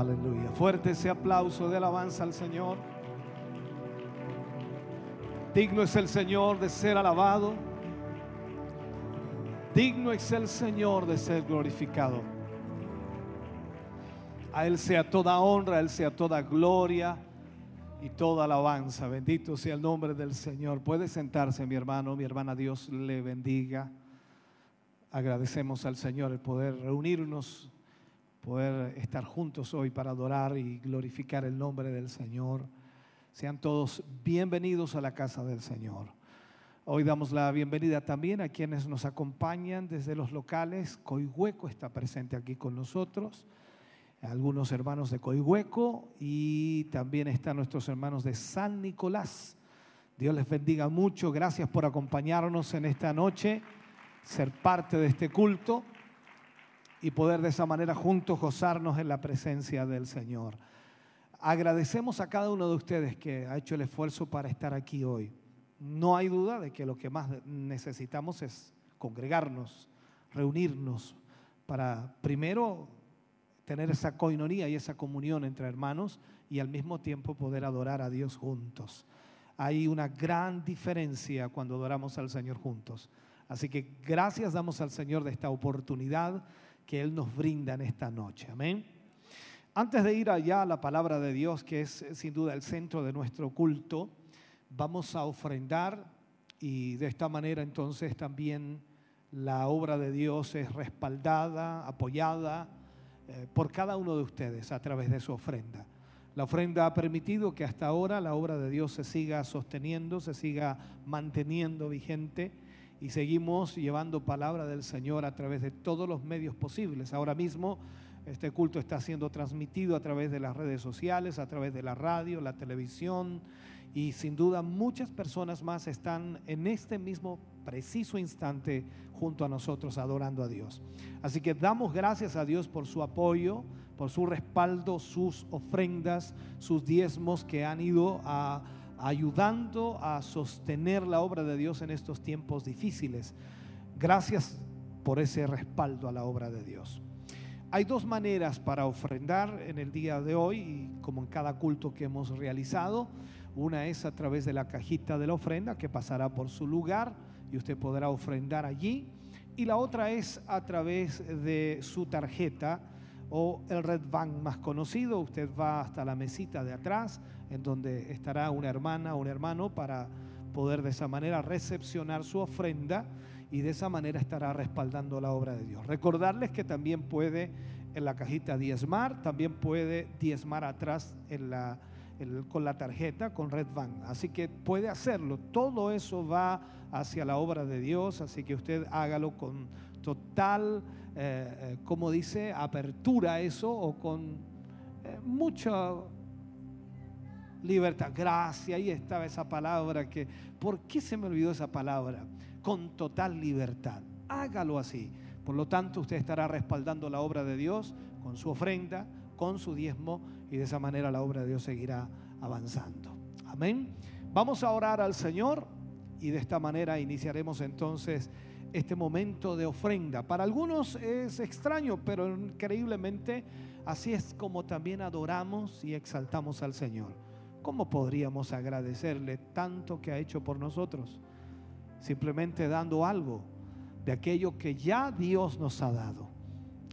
Aleluya. Fuerte ese aplauso de alabanza al Señor. Digno es el Señor de ser alabado. Digno es el Señor de ser glorificado. A Él sea toda honra, a Él sea toda gloria y toda alabanza. Bendito sea el nombre del Señor. Puede sentarse mi hermano, mi hermana, Dios le bendiga. Agradecemos al Señor el poder reunirnos poder estar juntos hoy para adorar y glorificar el nombre del Señor. Sean todos bienvenidos a la casa del Señor. Hoy damos la bienvenida también a quienes nos acompañan desde los locales. Coihueco está presente aquí con nosotros, algunos hermanos de Coihueco y también están nuestros hermanos de San Nicolás. Dios les bendiga mucho. Gracias por acompañarnos en esta noche, ser parte de este culto y poder de esa manera juntos gozarnos en la presencia del Señor. Agradecemos a cada uno de ustedes que ha hecho el esfuerzo para estar aquí hoy. No hay duda de que lo que más necesitamos es congregarnos, reunirnos, para primero tener esa coinonía y esa comunión entre hermanos y al mismo tiempo poder adorar a Dios juntos. Hay una gran diferencia cuando adoramos al Señor juntos. Así que gracias damos al Señor de esta oportunidad que Él nos brinda en esta noche. Amén. Antes de ir allá a la palabra de Dios, que es eh, sin duda el centro de nuestro culto, vamos a ofrendar y de esta manera entonces también la obra de Dios es respaldada, apoyada eh, por cada uno de ustedes a través de su ofrenda. La ofrenda ha permitido que hasta ahora la obra de Dios se siga sosteniendo, se siga manteniendo vigente y seguimos llevando palabra del Señor a través de todos los medios posibles. Ahora mismo este culto está siendo transmitido a través de las redes sociales, a través de la radio, la televisión y sin duda muchas personas más están en este mismo preciso instante junto a nosotros adorando a Dios. Así que damos gracias a Dios por su apoyo, por su respaldo, sus ofrendas, sus diezmos que han ido a ayudando a sostener la obra de Dios en estos tiempos difíciles. Gracias por ese respaldo a la obra de Dios. Hay dos maneras para ofrendar en el día de hoy, como en cada culto que hemos realizado. Una es a través de la cajita de la ofrenda que pasará por su lugar y usted podrá ofrendar allí. Y la otra es a través de su tarjeta o el Red Bank más conocido. Usted va hasta la mesita de atrás, en donde estará una hermana o un hermano para poder de esa manera recepcionar su ofrenda y de esa manera estará respaldando la obra de Dios. Recordarles que también puede en la cajita diezmar, también puede diezmar atrás con la tarjeta, con Red Bank. Así que puede hacerlo. Todo eso va hacia la obra de Dios, así que usted hágalo con total, eh, eh, como dice, apertura eso o con eh, mucha libertad. Gracias, ahí estaba esa palabra que, ¿por qué se me olvidó esa palabra? Con total libertad. Hágalo así. Por lo tanto, usted estará respaldando la obra de Dios con su ofrenda, con su diezmo y de esa manera la obra de Dios seguirá avanzando. Amén. Vamos a orar al Señor y de esta manera iniciaremos entonces este momento de ofrenda. Para algunos es extraño, pero increíblemente así es como también adoramos y exaltamos al Señor. ¿Cómo podríamos agradecerle tanto que ha hecho por nosotros? Simplemente dando algo de aquello que ya Dios nos ha dado.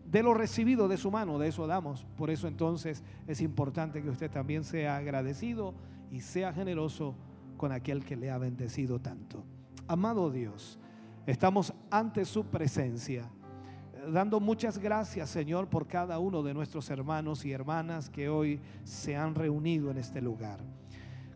de lo recibido de su mano, de eso damos. Por eso entonces es importante que usted también sea agradecido y sea generoso con aquel que le ha bendecido tanto. Amado Dios, estamos ante su presencia, dando muchas gracias Señor por cada uno de nuestros hermanos y hermanas que hoy se han reunido en este lugar.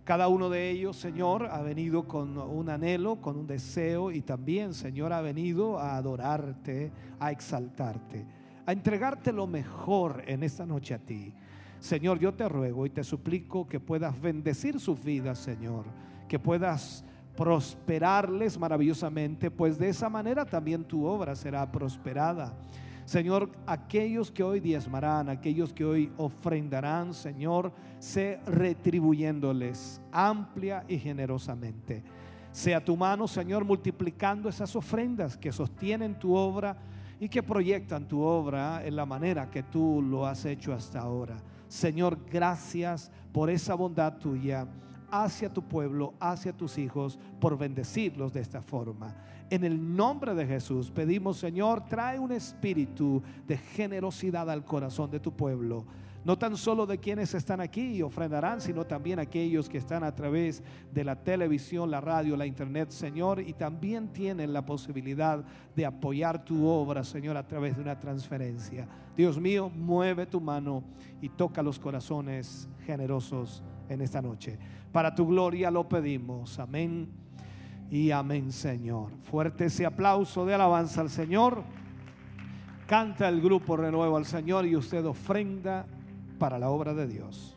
Cada uno de ellos, Señor, ha venido con un anhelo, con un deseo y también, Señor, ha venido a adorarte, a exaltarte, a entregarte lo mejor en esta noche a ti. Señor, yo te ruego y te suplico que puedas bendecir sus vidas, Señor, que puedas prosperarles maravillosamente, pues de esa manera también tu obra será prosperada. Señor, aquellos que hoy diezmarán, aquellos que hoy ofrendarán, Señor, sé retribuyéndoles amplia y generosamente. Sea tu mano, Señor, multiplicando esas ofrendas que sostienen tu obra y que proyectan tu obra en la manera que tú lo has hecho hasta ahora. Señor, gracias por esa bondad tuya hacia tu pueblo, hacia tus hijos, por bendecirlos de esta forma. En el nombre de Jesús pedimos, Señor, trae un espíritu de generosidad al corazón de tu pueblo. No tan solo de quienes están aquí y ofrendarán, sino también aquellos que están a través de la televisión, la radio, la internet, Señor, y también tienen la posibilidad de apoyar tu obra, Señor, a través de una transferencia. Dios mío, mueve tu mano y toca los corazones generosos en esta noche. Para tu gloria lo pedimos. Amén y amén, Señor. Fuerte ese aplauso de alabanza al Señor. Canta el grupo Renuevo al Señor y usted ofrenda para la obra de Dios.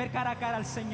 ver cara a cara al Señor?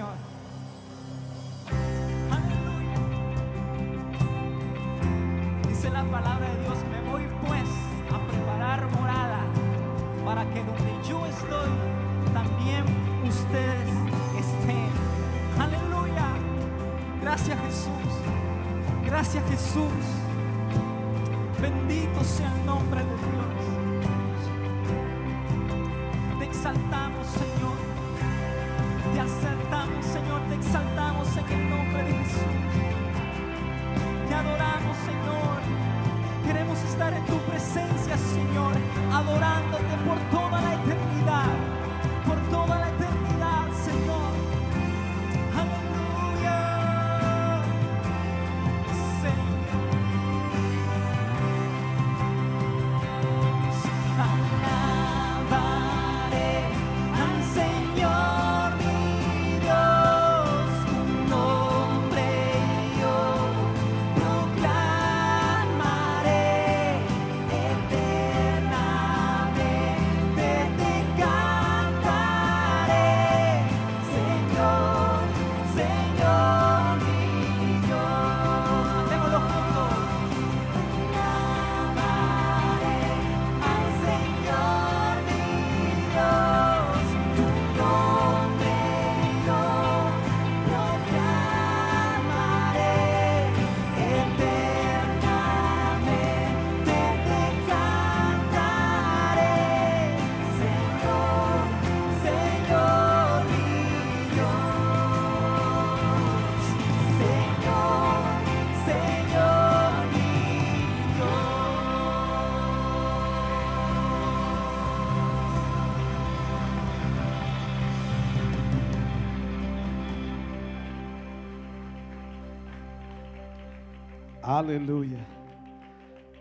Aleluya.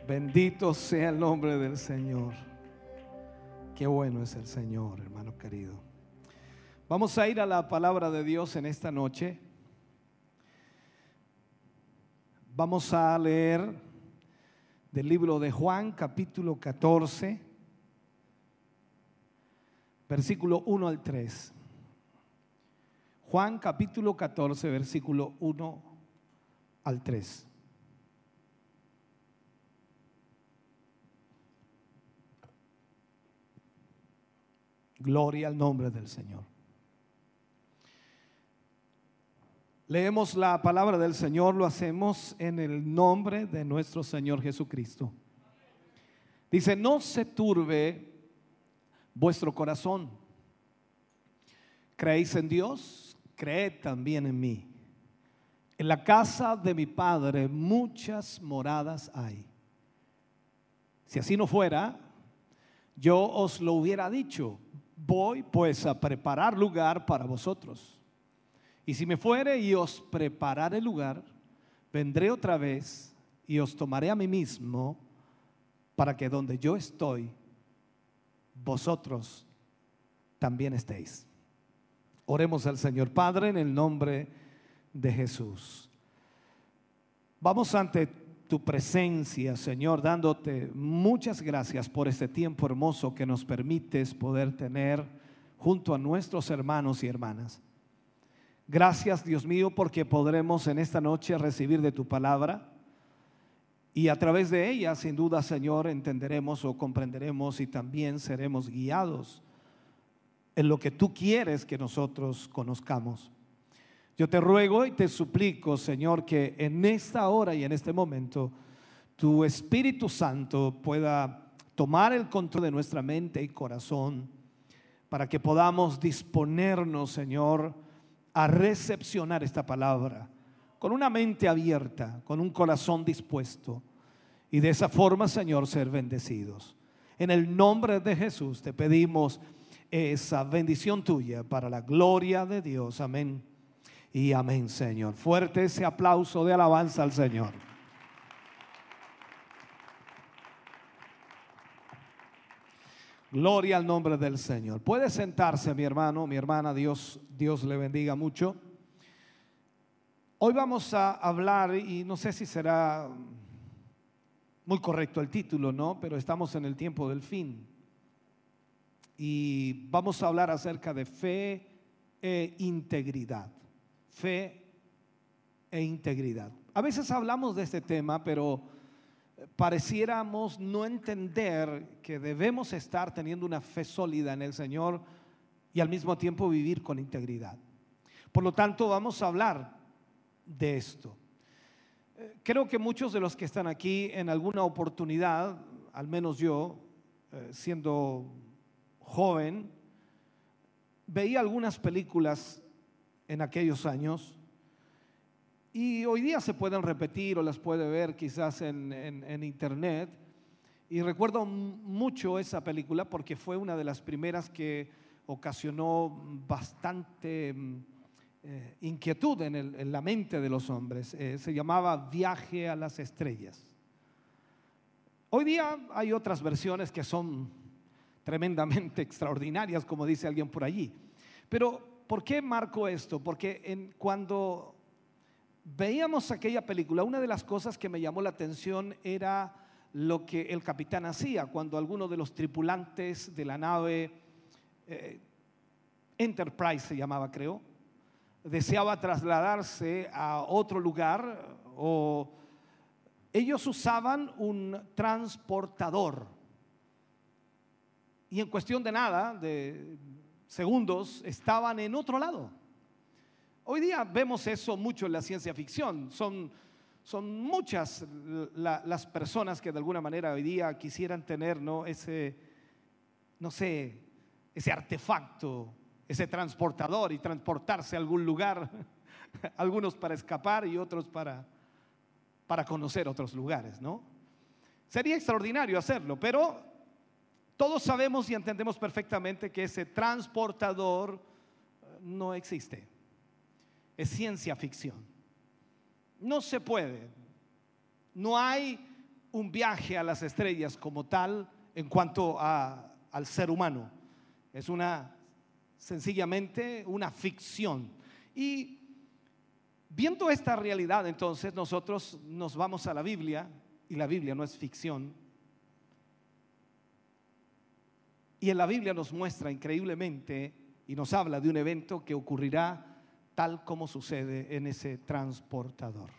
Bendito sea el nombre del Señor. Qué bueno es el Señor, hermano querido. Vamos a ir a la palabra de Dios en esta noche. Vamos a leer del libro de Juan, capítulo 14, versículo 1 al 3. Juan, capítulo 14, versículo 1 al 3. Gloria al nombre del Señor. Leemos la palabra del Señor, lo hacemos en el nombre de nuestro Señor Jesucristo. Dice, no se turbe vuestro corazón. ¿Creéis en Dios? Creed también en mí. En la casa de mi Padre muchas moradas hay. Si así no fuera, yo os lo hubiera dicho. Voy pues a preparar lugar para vosotros. Y si me fuere y os prepararé lugar, vendré otra vez y os tomaré a mí mismo para que donde yo estoy, vosotros también estéis. Oremos al Señor Padre en el nombre de Jesús. Vamos ante tu presencia, Señor, dándote muchas gracias por este tiempo hermoso que nos permites poder tener junto a nuestros hermanos y hermanas. Gracias, Dios mío, porque podremos en esta noche recibir de tu palabra y a través de ella, sin duda, Señor, entenderemos o comprenderemos y también seremos guiados en lo que tú quieres que nosotros conozcamos. Yo te ruego y te suplico, Señor, que en esta hora y en este momento tu Espíritu Santo pueda tomar el control de nuestra mente y corazón para que podamos disponernos, Señor, a recepcionar esta palabra con una mente abierta, con un corazón dispuesto y de esa forma, Señor, ser bendecidos. En el nombre de Jesús te pedimos esa bendición tuya para la gloria de Dios. Amén y amén, Señor. Fuerte ese aplauso de alabanza al Señor. Gloria al nombre del Señor. Puede sentarse, mi hermano, mi hermana, Dios, Dios le bendiga mucho. Hoy vamos a hablar, y no sé si será muy correcto el título, ¿no? Pero estamos en el tiempo del fin. y vamos a hablar acerca de fe e integridad. Fe e integridad. A veces hablamos de este tema, pero pareciéramos no entender que debemos estar teniendo una fe sólida en el Señor y al mismo tiempo vivir con integridad. Por lo tanto, vamos a hablar de esto. Eh, creo que muchos de los que están aquí en alguna oportunidad, al menos yo, eh, siendo joven, veía algunas películas en aquellos años y hoy día se pueden repetir o las puede ver quizás en, en internet. Y recuerdo mucho esa película porque fue una de las primeras que ocasionó bastante mm, eh, inquietud en, la mente de los hombres. Eh, se llamaba Viaje a las Estrellas. Hoy día hay otras versiones que son tremendamente extraordinarias, como dice alguien por allí. Pero, ¿por qué marco esto? Porque cuando veíamos aquella película, una de las cosas que me llamó la atención era lo que el capitán hacía cuando alguno de los tripulantes de la nave eh, Enterprise se llamaba, creo, deseaba trasladarse a otro lugar o ellos usaban un transportador. Y en cuestión de nada, de segundos, estaban en otro lado. Hoy día vemos eso mucho en la ciencia ficción. Son, son muchas las personas que de alguna manera hoy día quisieran tener ¿no? ese, no sé, ese artefacto, ese transportador y transportarse a algún lugar, algunos para escapar y otros para, para conocer otros lugares, ¿no? Sería extraordinario hacerlo, pero todos sabemos y entendemos perfectamente que ese transportador no existe es ciencia ficción. No se puede. No hay un viaje a las estrellas como tal en cuanto al ser humano. Es una sencillamente una ficción. Y viendo esta realidad, entonces nosotros nos vamos a la Biblia y la Biblia no es ficción. Y en la Biblia nos muestra increíblemente y nos habla de un evento que ocurrirá tal como sucede en ese transportador.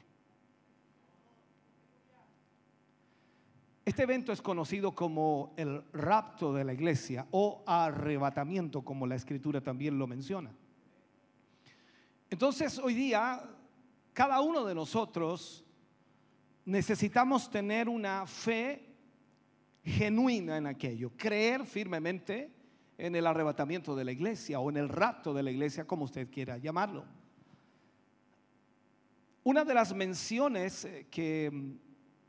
Este evento es conocido como el rapto de la iglesia o arrebatamiento, como la escritura también lo menciona. Entonces, hoy día, cada uno de nosotros necesitamos tener una fe genuina en aquello, creer firmemente en el arrebatamiento de la iglesia o en el rapto de la iglesia, como usted quiera llamarlo. Una de las menciones eh, que mm,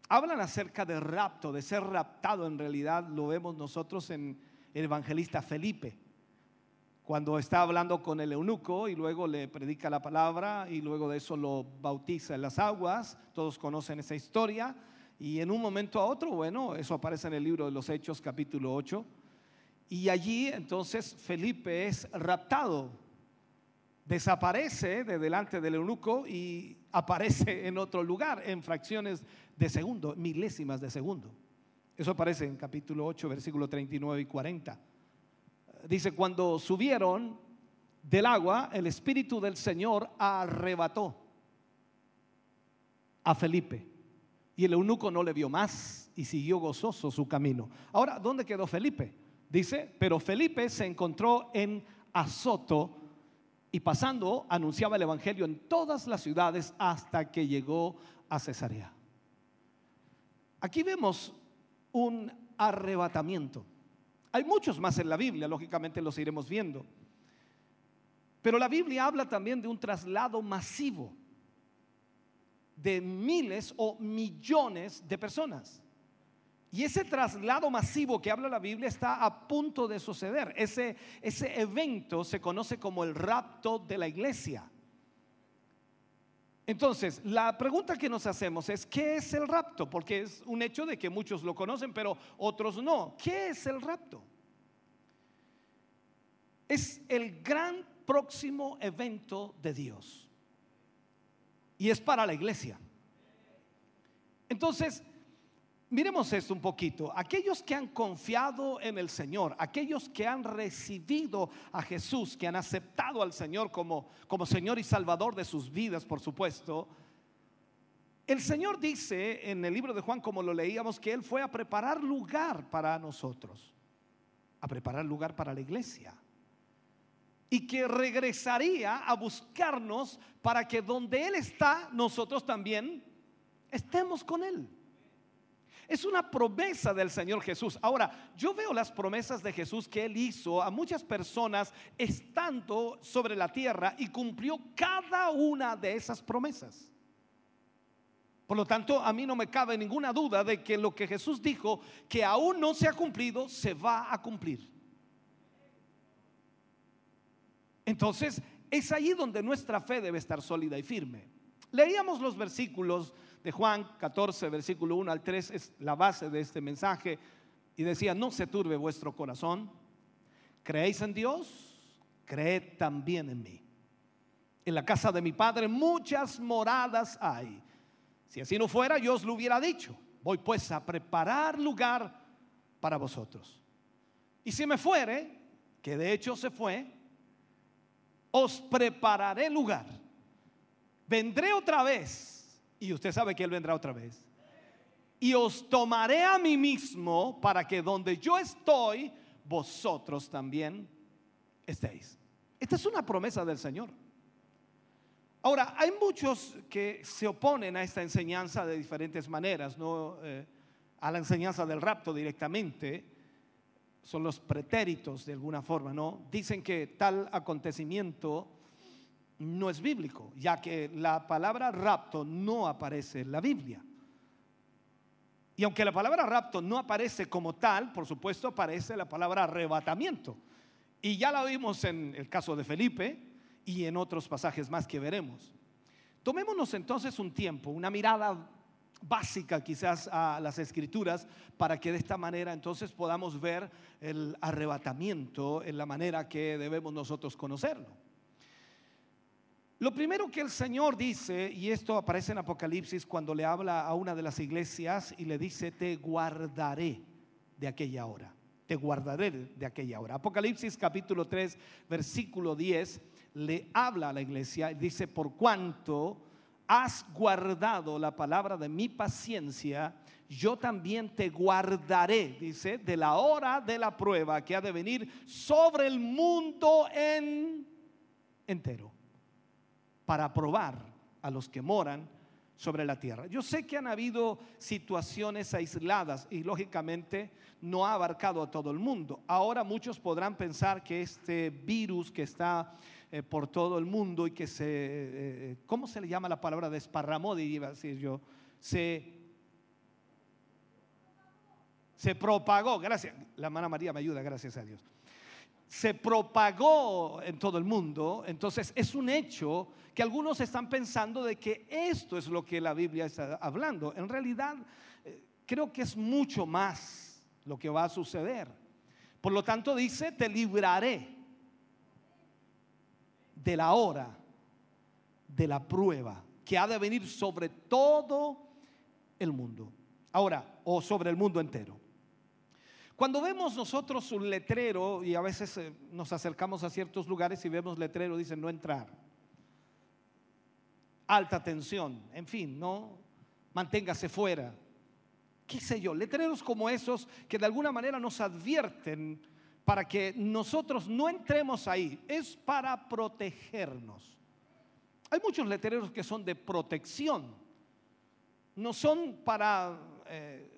hablan acerca de rapto, de ser raptado en realidad, lo vemos nosotros en el evangelista Felipe, cuando está hablando con el eunuco y luego le predica la palabra y luego de eso lo bautiza en las aguas, todos conocen esa historia, y en un momento a otro, bueno, eso aparece en el libro de los Hechos capítulo 8, y allí entonces Felipe es raptado, desaparece de delante del eunuco y aparece en otro lugar en fracciones de segundo, milésimas de segundo. Eso aparece en capítulo 8, versículo 39 y 40. Dice, cuando subieron del agua, el Espíritu del Señor arrebató a Felipe. Y el eunuco no le vio más y siguió gozoso su camino. Ahora, ¿dónde quedó Felipe? Dice, pero Felipe se encontró en Azoto y pasando anunciaba el Evangelio en todas las ciudades hasta que llegó a Cesarea. Aquí vemos un arrebatamiento. Hay muchos más en la Biblia, lógicamente los iremos viendo. Pero la Biblia habla también de un traslado masivo de miles o millones de personas. Y ese traslado masivo que habla la Biblia está a punto de suceder. Ese, ese evento se conoce como el rapto de la iglesia. Entonces, la pregunta que nos hacemos es, ¿qué es el rapto? Porque es un hecho de que muchos lo conocen, pero otros no. ¿Qué es el rapto? Es el gran próximo evento de Dios. Y es para la iglesia. Entonces, Miremos esto un poquito. Aquellos que han confiado en el Señor, aquellos que han recibido a Jesús, que han aceptado al Señor como, como Señor y Salvador de sus vidas, por supuesto, el Señor dice en el libro de Juan, como lo leíamos, que Él fue a preparar lugar para nosotros, a preparar lugar para la iglesia. Y que regresaría a buscarnos para que donde Él está, nosotros también estemos con Él. Es una promesa del Señor Jesús. Ahora, yo veo las promesas de Jesús que Él hizo a muchas personas estando sobre la tierra y cumplió cada una de esas promesas. Por lo tanto, a mí no me cabe ninguna duda de que lo que Jesús dijo, que aún no se ha cumplido, se va a cumplir. Entonces, es ahí donde nuestra fe debe estar sólida y firme. Leíamos los versículos de Juan 14, versículo 1 al 3, es la base de este mensaje, y decía, no se turbe vuestro corazón, creéis en Dios, creed también en mí. En la casa de mi Padre muchas moradas hay. Si así no fuera, yo os lo hubiera dicho. Voy pues a preparar lugar para vosotros. Y si me fuere, que de hecho se fue, os prepararé lugar. Vendré otra vez y usted sabe que Él vendrá otra vez. Y os tomaré a mí mismo para que donde yo estoy, vosotros también estéis. Esta es una promesa del Señor. Ahora, hay muchos que se oponen a esta enseñanza de diferentes maneras, no eh, a la enseñanza del rapto directamente. Son los pretéritos de alguna forma, ¿no? Dicen que tal acontecimiento no es bíblico, ya que la palabra rapto no aparece en la Biblia. Y aunque la palabra rapto no aparece como tal, por supuesto aparece la palabra arrebatamiento. Y ya la vimos en el caso de Felipe y en otros pasajes más que veremos. Tomémonos entonces un tiempo, una mirada básica quizás a las escrituras para que de esta manera entonces podamos ver el arrebatamiento en la manera que debemos nosotros conocerlo. Lo primero que el Señor dice, y esto aparece en Apocalipsis cuando le habla a una de las iglesias y le dice, te guardaré de aquella hora, te guardaré de aquella hora. Apocalipsis capítulo 3, versículo 10, le habla a la iglesia y dice, por cuanto has guardado la palabra de mi paciencia, yo también te guardaré, dice, de la hora de la prueba que ha de venir sobre el mundo en entero para probar a los que moran sobre la tierra. Yo sé que han habido situaciones aisladas y lógicamente no ha abarcado a todo el mundo. Ahora muchos podrán pensar que este virus que está eh, por todo el mundo y que se, eh, eh, ¿cómo se le llama la palabra? Desparramó, diría decir yo, se, se propagó, gracias, la hermana María me ayuda, gracias a Dios. Se propagó en todo el mundo, entonces es un hecho que algunos están pensando de que esto es lo que la Biblia está hablando. En realidad, eh, creo que es mucho más lo que va a suceder. Por lo tanto, dice, te libraré de la hora de la prueba que ha de venir sobre todo el mundo. Ahora, o sobre el mundo entero. Cuando vemos nosotros un letrero y a veces eh, nos acercamos a ciertos lugares y vemos letrero, dicen no entrar alta tensión, en fin, no manténgase fuera. ¿Qué sé yo? Letreros como esos que de alguna manera nos advierten para que nosotros no entremos ahí, es para protegernos. Hay muchos letreros que son de protección, no son para, eh,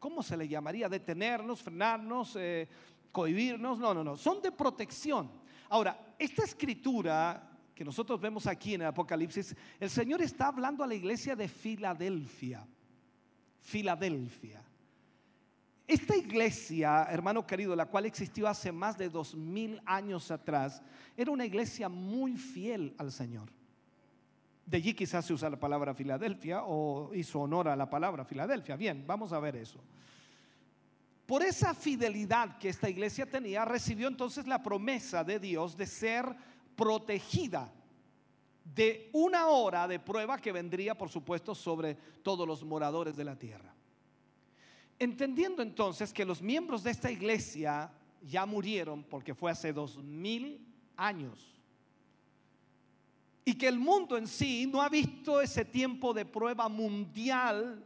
¿cómo se le llamaría? Detenernos, frenarnos, eh, cohibirnos, no, no, no, son de protección. Ahora, esta escritura que nosotros vemos aquí en el Apocalipsis, el Señor está hablando a la iglesia de Filadelfia. Filadelfia. Esta iglesia, hermano querido, la cual existió hace más de dos mil años atrás, era una iglesia muy fiel al Señor. De allí quizás se usa la palabra Filadelfia o hizo honor a la palabra Filadelfia. Bien, vamos a ver eso. Por esa fidelidad que esta iglesia tenía, recibió entonces la promesa de Dios de ser protegida de una hora de prueba que vendría, por supuesto, sobre todos los moradores de la tierra. Entendiendo entonces que los miembros de esta iglesia ya murieron porque fue hace dos mil años y que el mundo en sí no ha visto ese tiempo de prueba mundial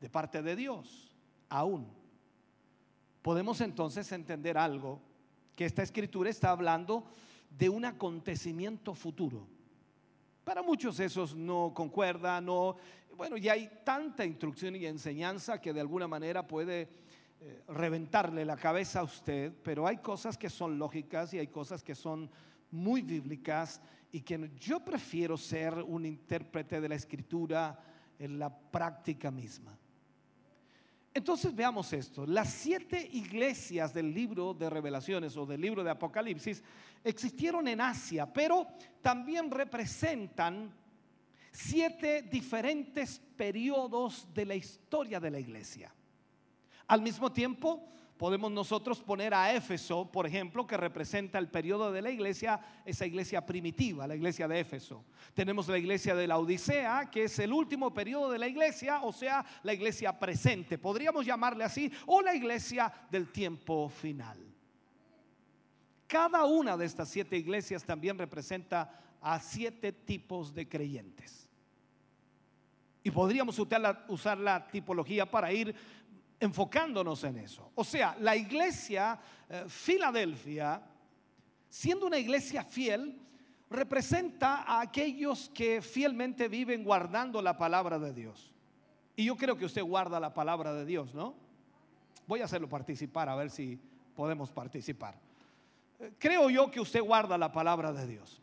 de parte de Dios, aún. Podemos entonces entender algo, que esta escritura está hablando de un acontecimiento futuro. Para muchos esos no concuerda, no, bueno, ya hay tanta instrucción y enseñanza que de alguna manera puede eh, reventarle la cabeza a usted, pero hay cosas que son lógicas y hay cosas que son muy bíblicas y que yo prefiero ser un intérprete de la escritura en la práctica misma. Entonces veamos esto. Las siete iglesias del libro de revelaciones o del libro de Apocalipsis existieron en Asia, pero también representan siete diferentes periodos de la historia de la iglesia. Al mismo tiempo, Podemos nosotros poner a Éfeso, por ejemplo, que representa el periodo de la iglesia, esa iglesia primitiva, la iglesia de Éfeso. Tenemos la iglesia de la Odisea, que es el último periodo de la iglesia, o sea, la iglesia presente, podríamos llamarle así, o la iglesia del tiempo final. Cada una de estas siete iglesias también representa a siete tipos de creyentes. Y podríamos usar la, usar la, tipología para ir enfocándonos en eso. O sea, la iglesia eh, Filadelfia, siendo una iglesia fiel, representa a aquellos que fielmente viven guardando la palabra de Dios. Y yo creo que usted guarda la palabra de Dios, ¿no? Voy a hacerlo participar, a ver si podemos participar. Eh, creo yo que usted guarda la palabra de Dios.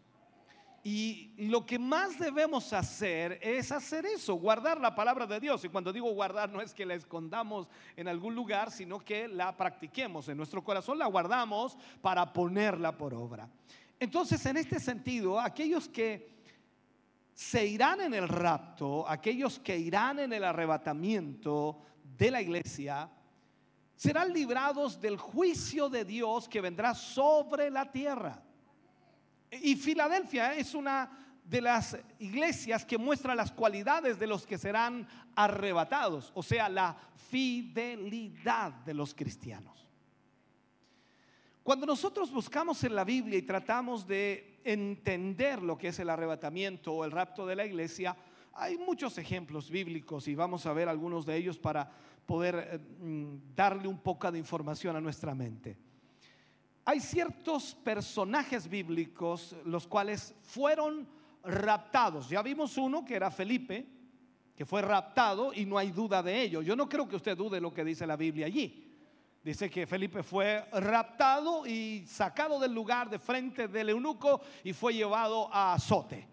Y lo que más debemos hacer es hacer eso, guardar la palabra de Dios. Y cuando digo guardar no es que la escondamos en algún lugar, sino que la practiquemos en nuestro corazón, la guardamos para ponerla por obra. Entonces, en este sentido, aquellos que se irán en el rapto, aquellos que irán en el arrebatamiento de la iglesia, serán librados del juicio de Dios que vendrá sobre la tierra. Y Filadelfia es una de las iglesias que muestra las cualidades de los que serán arrebatados, o sea, la fidelidad de los cristianos. Cuando nosotros buscamos en la Biblia y tratamos de entender lo que es el arrebatamiento o el rapto de la iglesia, hay muchos ejemplos bíblicos y vamos a ver algunos de ellos para poder eh, mm, darle un poco de información a nuestra mente hay ciertos personajes bíblicos los cuales fueron raptados. Ya vimos uno que era Felipe, que fue raptado y no hay duda de ello. Yo no creo que usted dude lo que dice la Biblia allí. Dice que Felipe fue raptado y sacado del lugar de frente del eunuco y fue llevado a azote.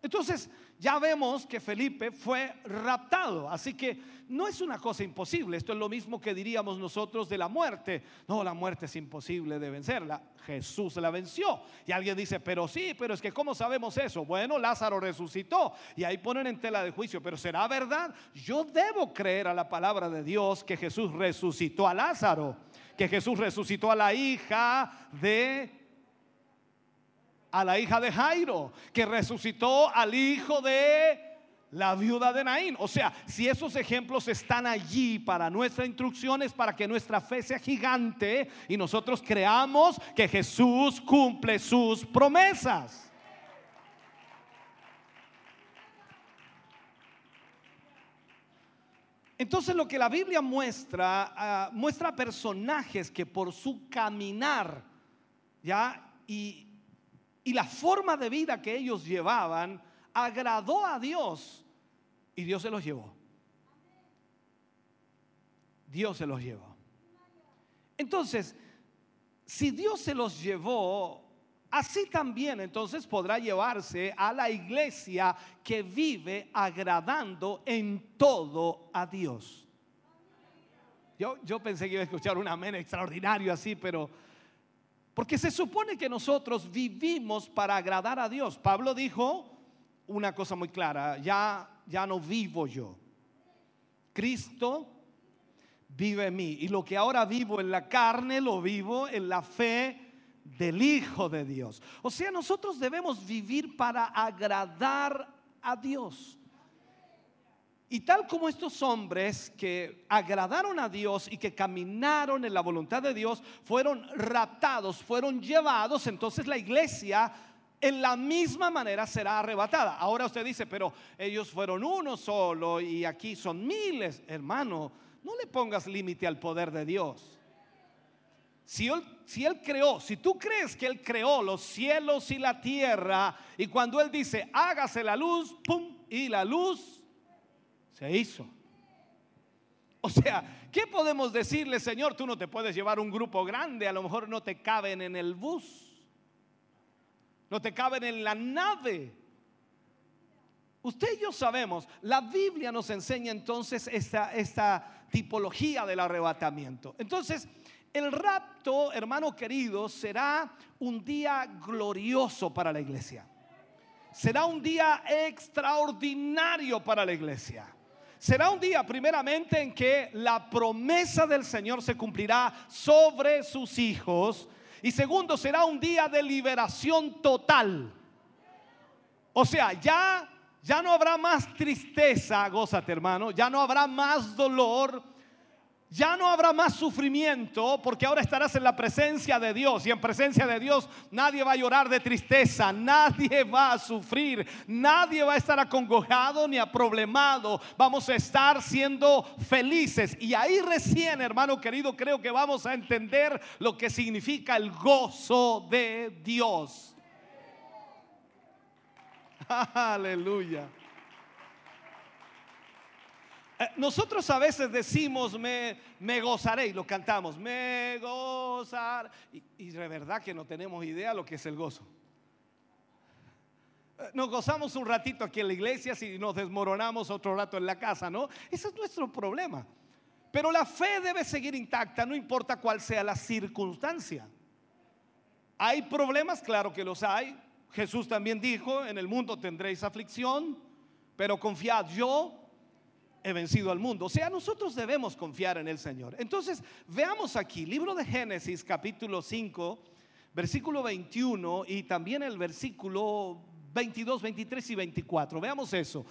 Entonces, ya vemos que Felipe fue raptado, así que no es una cosa imposible, esto es lo mismo que diríamos nosotros de la muerte. No, la muerte es imposible de vencerla, Jesús la venció. Y alguien dice, pero sí, pero es que ¿cómo sabemos eso? Bueno, Lázaro resucitó y ahí ponen en tela de juicio, pero ¿será verdad? Yo debo creer a la palabra de Dios que Jesús resucitó a Lázaro, que Jesús resucitó a la hija de a la hija de Jairo, que resucitó al hijo de la viuda de Naín. O sea, si esos ejemplos están allí para nuestra instrucción es para que nuestra fe sea gigante y nosotros creamos que Jesús cumple sus promesas. Entonces lo que la Biblia muestra, ah, muestra personajes que por su caminar, ya, y y la forma de vida que ellos llevaban agradó a Dios y Dios se los llevó. Dios se los llevó. Entonces, si Dios se los llevó, así también entonces podrá llevarse a la iglesia que vive agradando en todo a Dios. Yo, yo pensé que iba a escuchar un amén extraordinario así, pero porque se supone que nosotros vivimos para agradar a Dios. Pablo dijo una cosa muy clara, ya, ya no vivo yo. Cristo vive en mí. Y lo que ahora vivo en la carne, lo vivo en la fe del Hijo de Dios. O sea, nosotros debemos vivir para agradar a Dios. Y tal como estos hombres que agradaron a Dios y que caminaron en la voluntad de Dios, fueron raptados, fueron llevados, entonces la iglesia en la misma manera será arrebatada. Ahora usted dice, pero ellos fueron uno solo y aquí son miles. Hermano, no le pongas límite al poder de Dios. Si él, si él, creó, si tú crees que Él creó los cielos y la tierra, y cuando Él dice, hágase la luz, ¡pum! Y la luz se hizo. O sea, ¿qué podemos decirle, Señor? Tú no te puedes llevar un grupo grande, a lo mejor no te caben en el bus no te caben en la nave. Usted y yo sabemos, la Biblia nos enseña entonces esta, esta tipología del arrebatamiento. Entonces, el rapto, hermano querido, será un día glorioso para la iglesia. Será un día extraordinario para la iglesia. Será un día primeramente en que la promesa del Señor se cumplirá sobre sus hijos y segundo, será un día de liberación total. O sea, ya ya no habrá más tristeza, gózate hermano, ya no habrá más dolor, ya no habrá más sufrimiento porque ahora estarás en la presencia de Dios y en presencia de Dios nadie va a llorar de tristeza, nadie va a sufrir, nadie va a estar acongojado ni aproblemado, vamos a estar siendo felices y ahí recién, hermano querido, creo que vamos a entender lo que significa el gozo de Dios. Aleluya. Eh, nosotros a veces decimos me, me gozaré y lo cantamos, me gozar. Y, de verdad que no tenemos idea lo que es el gozo. Eh, nos gozamos un ratito aquí en la iglesia si nos desmoronamos otro rato en la casa, ¿no? Ese es nuestro problema. Pero la fe debe seguir intacta, no importa cuál sea la circunstancia. ¿Hay problemas? Claro que los hay. Jesús también dijo, en el mundo tendréis aflicción, pero confiad, yo he vencido al mundo. O sea, nosotros debemos confiar en el Señor. Entonces, veamos aquí, libro de Génesis capítulo 5, versículo 21 y también el versículo 22, 23 y 24. Veamos eso.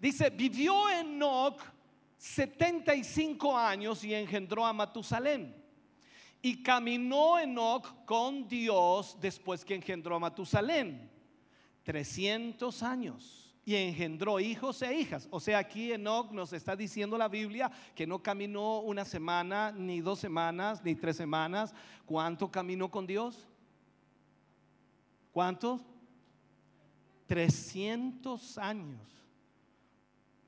Dice, vivió Enoch 75 años y engendró a Matusalén. Y caminó Enoch con Dios después que engendró a Matusalén. 300 años y engendró hijos e hijas. O sea, aquí Enoch nos está diciendo la Biblia que no caminó una semana, ni dos semanas, ni tres semanas. ¿Cuánto caminó con Dios? ¿Cuántos? 300 años.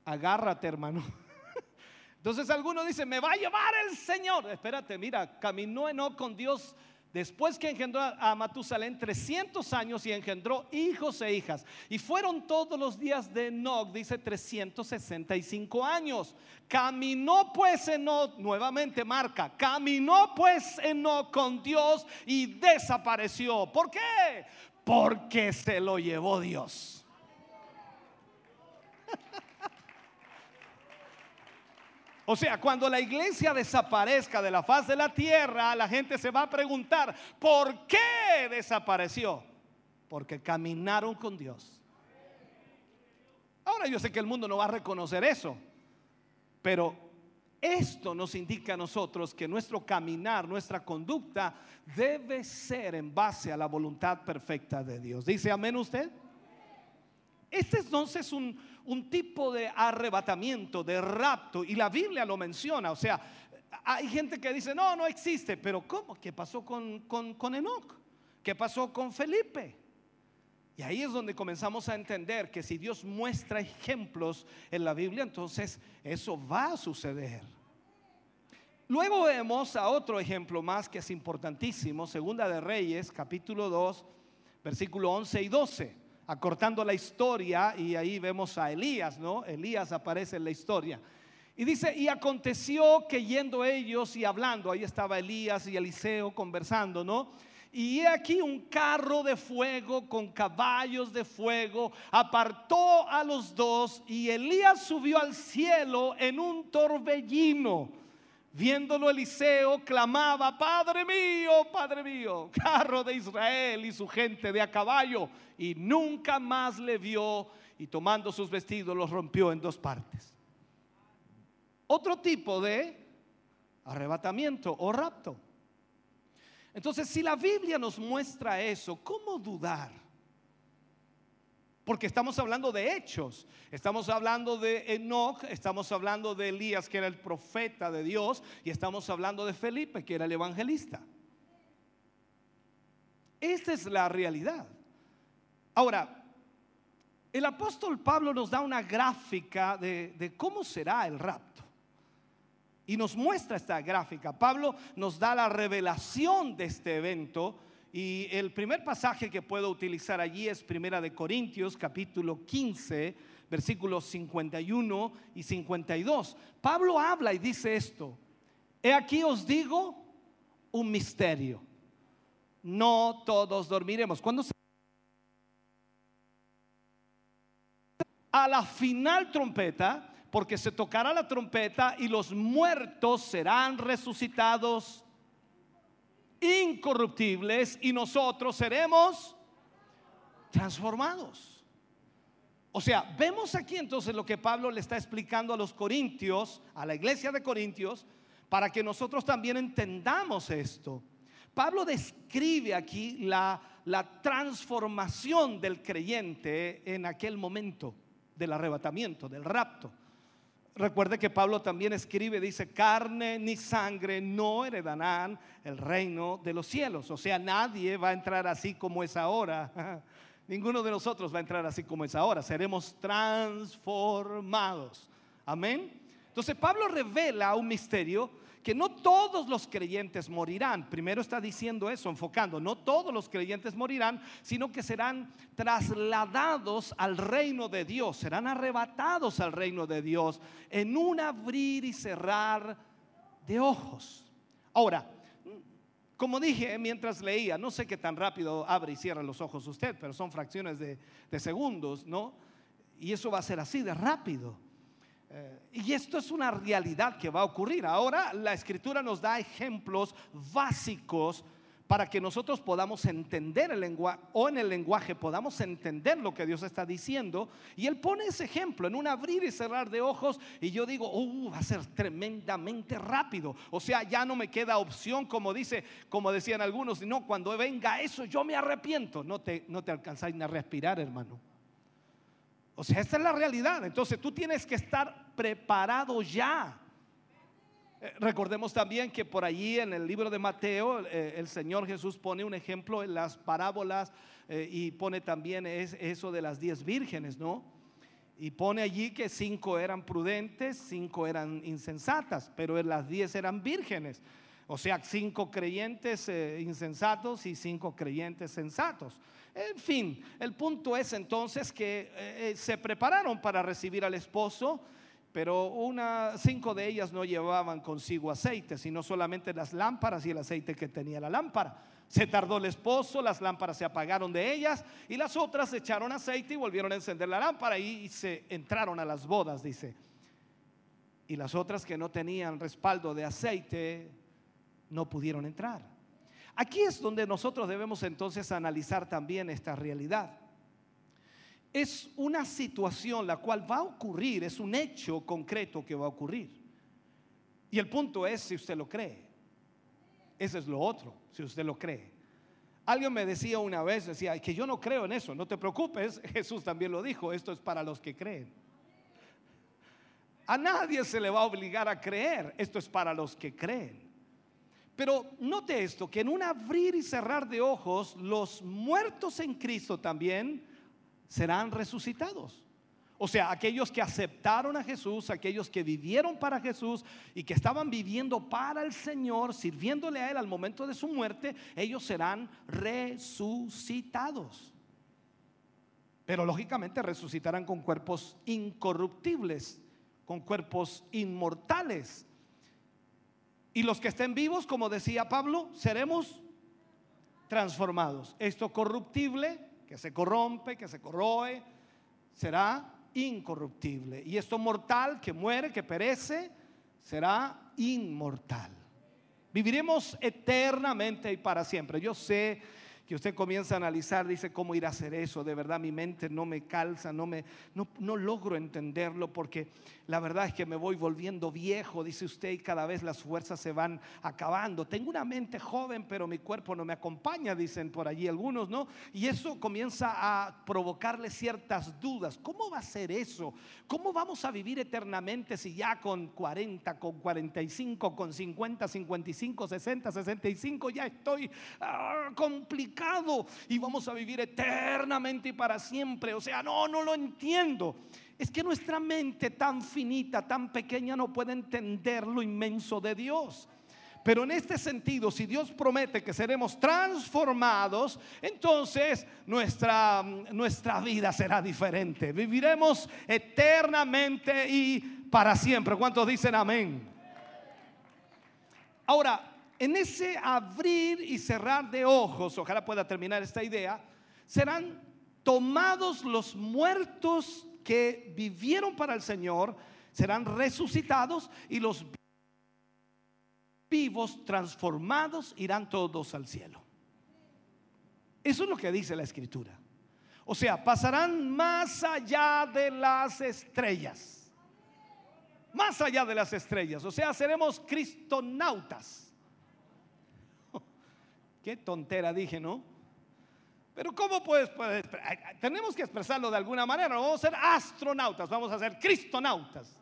Agárrate, hermano. Entonces alguno dice, me va a llevar el Señor. Espérate, mira, caminó Enoch con Dios Después que engendró a Matusalén 300 años y engendró hijos e hijas. Y fueron todos los días de Enoch, dice 365 años. Caminó pues Enoch, nuevamente marca, caminó pues Enoch con Dios y desapareció. ¿Por qué? Porque se lo llevó Dios. O sea, cuando la iglesia desaparezca de la faz de la tierra, la gente se va a preguntar, ¿por qué desapareció? Porque caminaron con Dios. Ahora yo sé que el mundo no va a reconocer eso, pero esto nos indica a nosotros que nuestro caminar, nuestra conducta debe ser en base a la voluntad perfecta de Dios. ¿Dice amén usted? Este entonces un, un tipo de arrebatamiento, de rapto, y la Biblia lo menciona. O sea, hay gente que dice, no, no existe, pero ¿cómo? ¿Qué pasó con, con, con Enoch? ¿Qué pasó con Felipe? Y ahí es donde comenzamos a entender que si Dios muestra ejemplos en la Biblia, entonces eso va a suceder. Luego vemos a otro ejemplo más que es importantísimo, Segunda de Reyes, capítulo 2, versículo 11 y 12 acortando la historia y ahí vemos a Elías, ¿no? Elías aparece en la historia. Y dice, y aconteció que yendo ellos y hablando, ahí estaba Elías y Eliseo conversando, ¿no? Y aquí un carro de fuego con caballos de fuego apartó a los dos y Elías subió al cielo en un torbellino Viéndolo Eliseo, clamaba, Padre mío, Padre mío, carro de Israel y su gente de a caballo. Y nunca más le vio y tomando sus vestidos los rompió en dos partes. otro tipo de arrebatamiento o rapto. Entonces, si la Biblia nos muestra eso, ¿cómo dudar? Porque estamos hablando de hechos, estamos hablando de Enoch, estamos hablando de Elías, que era el profeta de Dios, y estamos hablando de Felipe, que era el evangelista. Esta es la realidad. Ahora, el apóstol Pablo nos da una gráfica de, de cómo será el rapto. Y nos muestra esta gráfica. Pablo nos da la revelación de este evento. Y el primer pasaje que puedo utilizar allí es Primera de Corintios, capítulo 15, versículos 51 y 52. Pablo habla y dice esto. He aquí os digo un misterio. No todos dormiremos. Cuando se a la final trompeta, porque se tocará la trompeta y los muertos serán resucitados incorruptibles y nosotros seremos transformados. O sea, vemos aquí entonces lo que Pablo le está explicando a los corintios, a la iglesia de Corintios, para que nosotros también entendamos esto. Pablo describe aquí la, la transformación del creyente en aquel momento del arrebatamiento, del rapto. Recuerde que Pablo también escribe, dice, carne ni sangre no heredarán el reino de los cielos. O sea, nadie va a entrar así como es ahora. Ninguno de nosotros va a entrar así como es ahora. Seremos transformados. Amén. Entonces Pablo revela un misterio que no todos los creyentes morirán. Primero está diciendo eso, enfocando, no todos los creyentes morirán, sino que serán trasladados al reino de Dios, serán arrebatados al reino de Dios en un abrir y cerrar de ojos. Ahora, como dije mientras leía, no sé qué tan rápido abre y cierra los ojos usted, pero son fracciones de, de segundos, ¿no? Y eso va a ser así de rápido. Eh, y esto es una realidad que va a ocurrir. Ahora la escritura nos da ejemplos básicos para que nosotros podamos entender el lenguaje o en el lenguaje podamos entender lo que Dios está diciendo. Y Él pone ese ejemplo en un abrir y cerrar de ojos y yo digo, uh, va a ser tremendamente rápido. O sea, ya no me queda opción como dice, como decían algunos, no, cuando venga eso yo me arrepiento. No te, no te alcanzáis ni a respirar, hermano. O sea, esta es la realidad. Entonces tú tienes que estar preparado ya. Eh, recordemos también que por allí en el libro de Mateo eh, el Señor Jesús pone un ejemplo en las parábolas eh, y pone también eso de las diez vírgenes, ¿no? Y pone allí que cinco eran prudentes, cinco eran insensatas, pero las diez eran vírgenes. O sea, cinco creyentes insensatos y cinco creyentes sensatos. En fin, el punto es entonces que eh, eh, se prepararon para recibir al esposo, pero cinco de ellas no llevaban consigo aceite, sino solamente las lámparas y el aceite que tenía la lámpara. Se tardó el esposo, las lámparas se apagaron de ellas y las otras echaron aceite y volvieron a encender la lámpara y se entraron a las bodas, dice. Y las otras que no tenían respaldo de aceite no pudieron entrar. Aquí es donde nosotros debemos entonces analizar también esta realidad. Es una situación la cual va a ocurrir, es un hecho concreto que va a ocurrir. Y el punto es si usted lo cree. Ese es lo otro, si usted lo cree. Alguien me decía una vez, decía, que yo no creo en eso, no te preocupes, Jesús también lo dijo, esto es para los que creen. A nadie se le va a obligar a creer, esto es para los que creen. Pero note esto, que en un abrir y cerrar de ojos, los muertos en Cristo también serán resucitados. O sea, aquellos que aceptaron a Jesús, aquellos que vivieron para Jesús y que estaban viviendo para el Señor, sirviéndole a Él al momento de su muerte, ellos serán resucitados. Pero lógicamente resucitarán con cuerpos incorruptibles, con cuerpos inmortales. Y los que estén vivos, como decía Pablo, seremos transformados. Esto corruptible, que se corrompe, que se corroe, será incorruptible. Y esto mortal, que muere, que perece, será inmortal. Viviremos eternamente y para siempre. Yo sé que usted comienza a analizar, dice, ¿cómo ir a hacer eso? De verdad mi mente no me calza, no, me, no, no logro entenderlo porque la verdad es que me voy volviendo viejo, dice usted, y cada vez las fuerzas se van acabando. Tengo una mente joven, pero mi cuerpo no me acompaña, dicen por allí algunos, ¿no? Y eso comienza a provocarle ciertas dudas. ¿Cómo va a ser eso? ¿Cómo vamos a vivir eternamente si ya con 40, con 45, con 50, 55, 60, 65 ya estoy ah, complicado? Y vamos a vivir eternamente y para siempre. O sea, no, no lo entiendo. Es que nuestra mente tan finita, tan pequeña, no puede entender lo inmenso de Dios. Pero en este sentido, si Dios promete que seremos transformados, entonces nuestra, nuestra vida será diferente. Viviremos eternamente y para siempre. ¿Cuántos dicen amén? Ahora, en ese abrir y cerrar de ojos, ojalá pueda terminar esta idea, serán tomados los muertos que vivieron para el Señor, serán resucitados y los vivos transformados irán todos al cielo. Eso es lo que dice la escritura. O sea, pasarán más allá de las estrellas. Más allá de las estrellas. O sea, seremos cristonautas Qué tontera dije, ¿no? Pero ¿cómo puedes, Tenemos que expresarlo de alguna manera. No vamos a ser astronautas, vamos a ser cristonautas.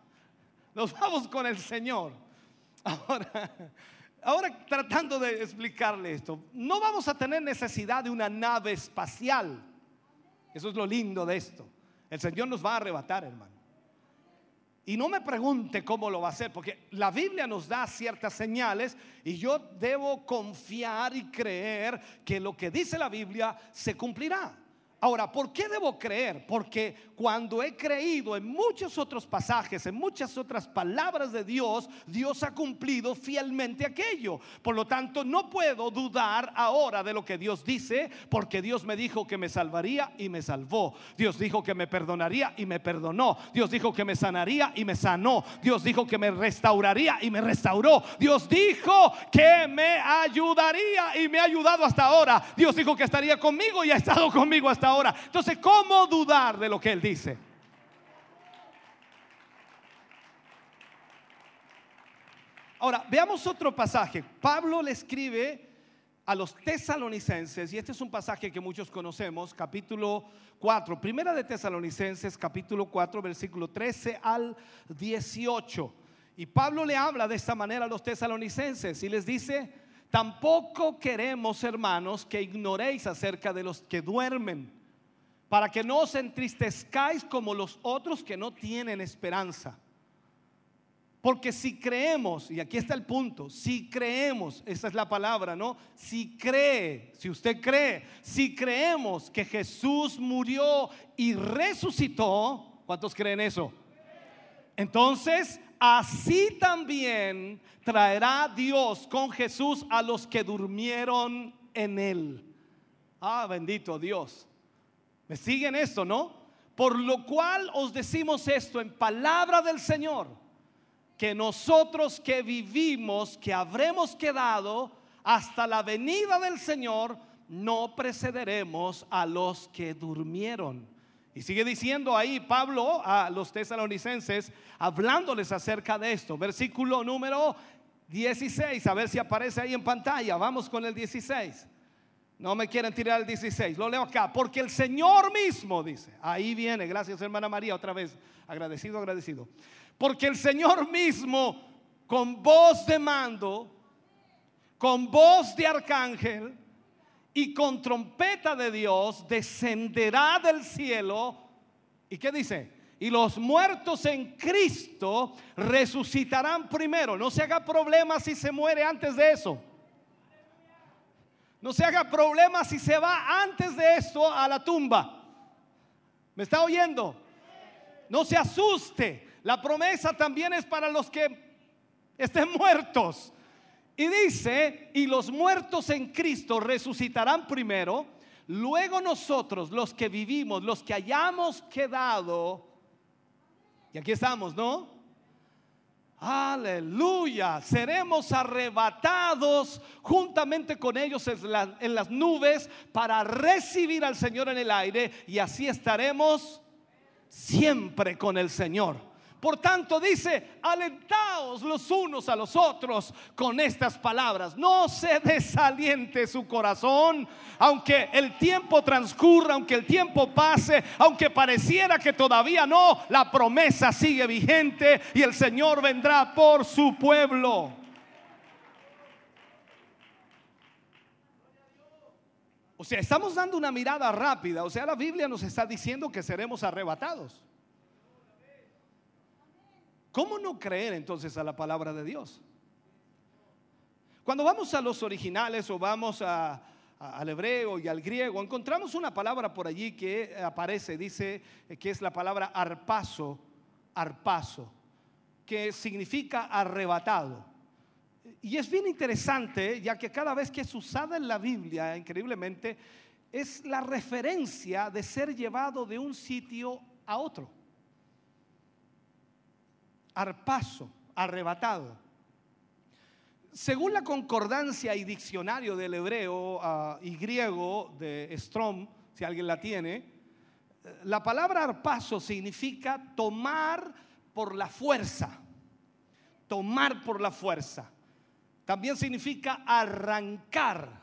Nos vamos con el Señor. Ahora tratando de explicarle esto, no vamos a tener necesidad de una nave espacial. Eso es lo lindo de esto. El Señor nos va a arrebatar, hermano. Y no me pregunte cómo lo va a hacer, porque la Biblia nos da ciertas señales y yo debo confiar y creer que lo que dice la Biblia se cumplirá. Ahora, ¿por qué debo creer? Porque cuando he creído en muchos otros pasajes, en muchas otras palabras de Dios, Dios ha cumplido fielmente aquello. Por lo tanto, no puedo dudar ahora de lo que Dios dice, porque Dios me dijo que me salvaría y me salvó. Dios dijo que me perdonaría y me perdonó. Dios dijo que me sanaría y me sanó. Dios dijo que me restauraría y me restauró. Dios dijo que me ayudaría y me ha ayudado hasta ahora. Dios dijo que estaría conmigo y ha estado conmigo hasta ahora. Entonces, ¿cómo dudar de lo que Él dice? Ahora, veamos otro pasaje. Pablo le escribe a los tesalonicenses, y este es un pasaje que muchos conocemos, capítulo 4, primera de tesalonicenses, capítulo 4, versículo 13 al 18. Y Pablo le habla de esta manera a los tesalonicenses y les dice, tampoco queremos, hermanos, que ignoréis acerca de los que duermen para que no os entristezcáis como los otros que no tienen esperanza. Porque si creemos, y aquí está el punto, si creemos, esa es la palabra, ¿no? Si cree, si usted cree, si creemos que Jesús murió y resucitó, ¿cuántos creen eso? Entonces, así también traerá Dios con Jesús a los que durmieron en él. Ah, bendito Dios. ¿Me siguen esto, no? Por lo cual os decimos esto en palabra del Señor, que nosotros que vivimos, que habremos quedado hasta la venida del Señor, no precederemos a los que durmieron. Y sigue diciendo ahí Pablo a los tesalonicenses, hablándoles acerca de esto. Versículo número 16, a ver si aparece ahí en pantalla. Vamos con el 16. No me quieren tirar el 16, lo leo acá. Porque el Señor mismo dice, ahí viene, gracias hermana María, otra vez, agradecido, agradecido. Porque el Señor mismo, con voz de mando, con voz de arcángel y con trompeta de Dios, descenderá del cielo. ¿Y qué dice? Y los muertos en Cristo resucitarán primero. No se haga problema si se muere antes de eso. No se haga problema si se va antes de esto a la tumba. ¿Me está oyendo? No se asuste. La promesa también es para los que estén muertos. Y dice, y los muertos en Cristo resucitarán primero, luego nosotros, los que vivimos, los que hayamos quedado, y aquí estamos, ¿no? Aleluya. Seremos arrebatados juntamente con ellos en, la- en las nubes para recibir al Señor en el aire y así estaremos siempre con el Señor. Por tanto dice, alentaos los unos a los otros con estas palabras. No se desaliente su corazón, aunque el tiempo transcurra, aunque el tiempo pase, aunque pareciera que todavía no, la promesa sigue vigente y el Señor vendrá por su pueblo. O sea, estamos dando una mirada rápida. O sea, la Biblia nos está diciendo que seremos arrebatados. ¿Cómo no creer entonces a la palabra de Dios? Cuando vamos a los originales o vamos al hebreo y al griego, encontramos una palabra por allí que aparece, dice que es la palabra arpazo, arpazo, que significa arrebatado. Y es bien interesante, ya que cada vez que es usada en la Biblia, increíblemente, es la referencia de ser llevado de un sitio a otro. Arpazo, arrebatado. Según la concordancia y diccionario del hebreo ah, y griego de Strom, si alguien la tiene, eh, la palabra arpazo significa tomar por la fuerza. Tomar por la fuerza. También significa arrancar,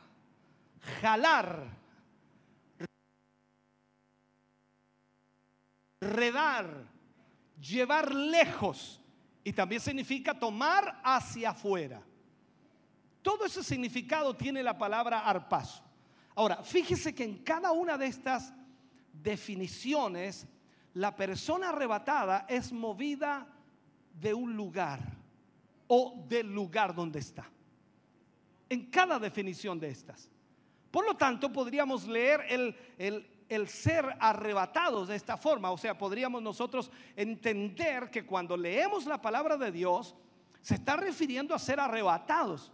jalar, redar, llevar lejos. Y también significa tomar hacia afuera. Todo ese significado tiene la palabra arpazo. Ahora, fíjese que en cada una de estas definiciones, la persona arrebatada es movida de un lugar o del lugar donde está. En cada definición de estas. Por lo tanto, podríamos leer el, el- el ser arrebatados de esta forma. O sea, podríamos nosotros entender que cuando leemos la palabra de Dios, se está refiriendo a ser arrebatados.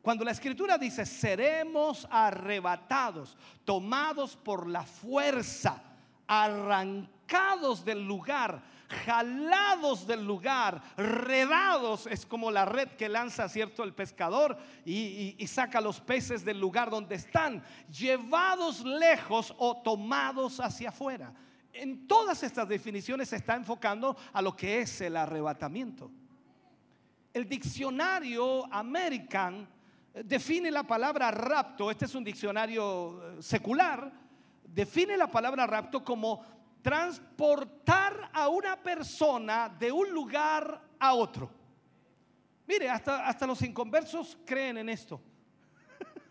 Cuando la escritura dice, seremos arrebatados, tomados por la fuerza, arrancados del lugar, jalados del lugar, redados, es como la red que lanza, ¿cierto?, el pescador y, saca los peces del lugar donde están, llevados lejos o tomados hacia afuera. En todas estas definiciones se está enfocando a lo que es el arrebatamiento. El diccionario American eh, define la palabra rapto, este es un diccionario eh, secular, define la palabra rapto como transportar a una persona de un lugar a otro. Mire, hasta, hasta los inconversos creen en esto.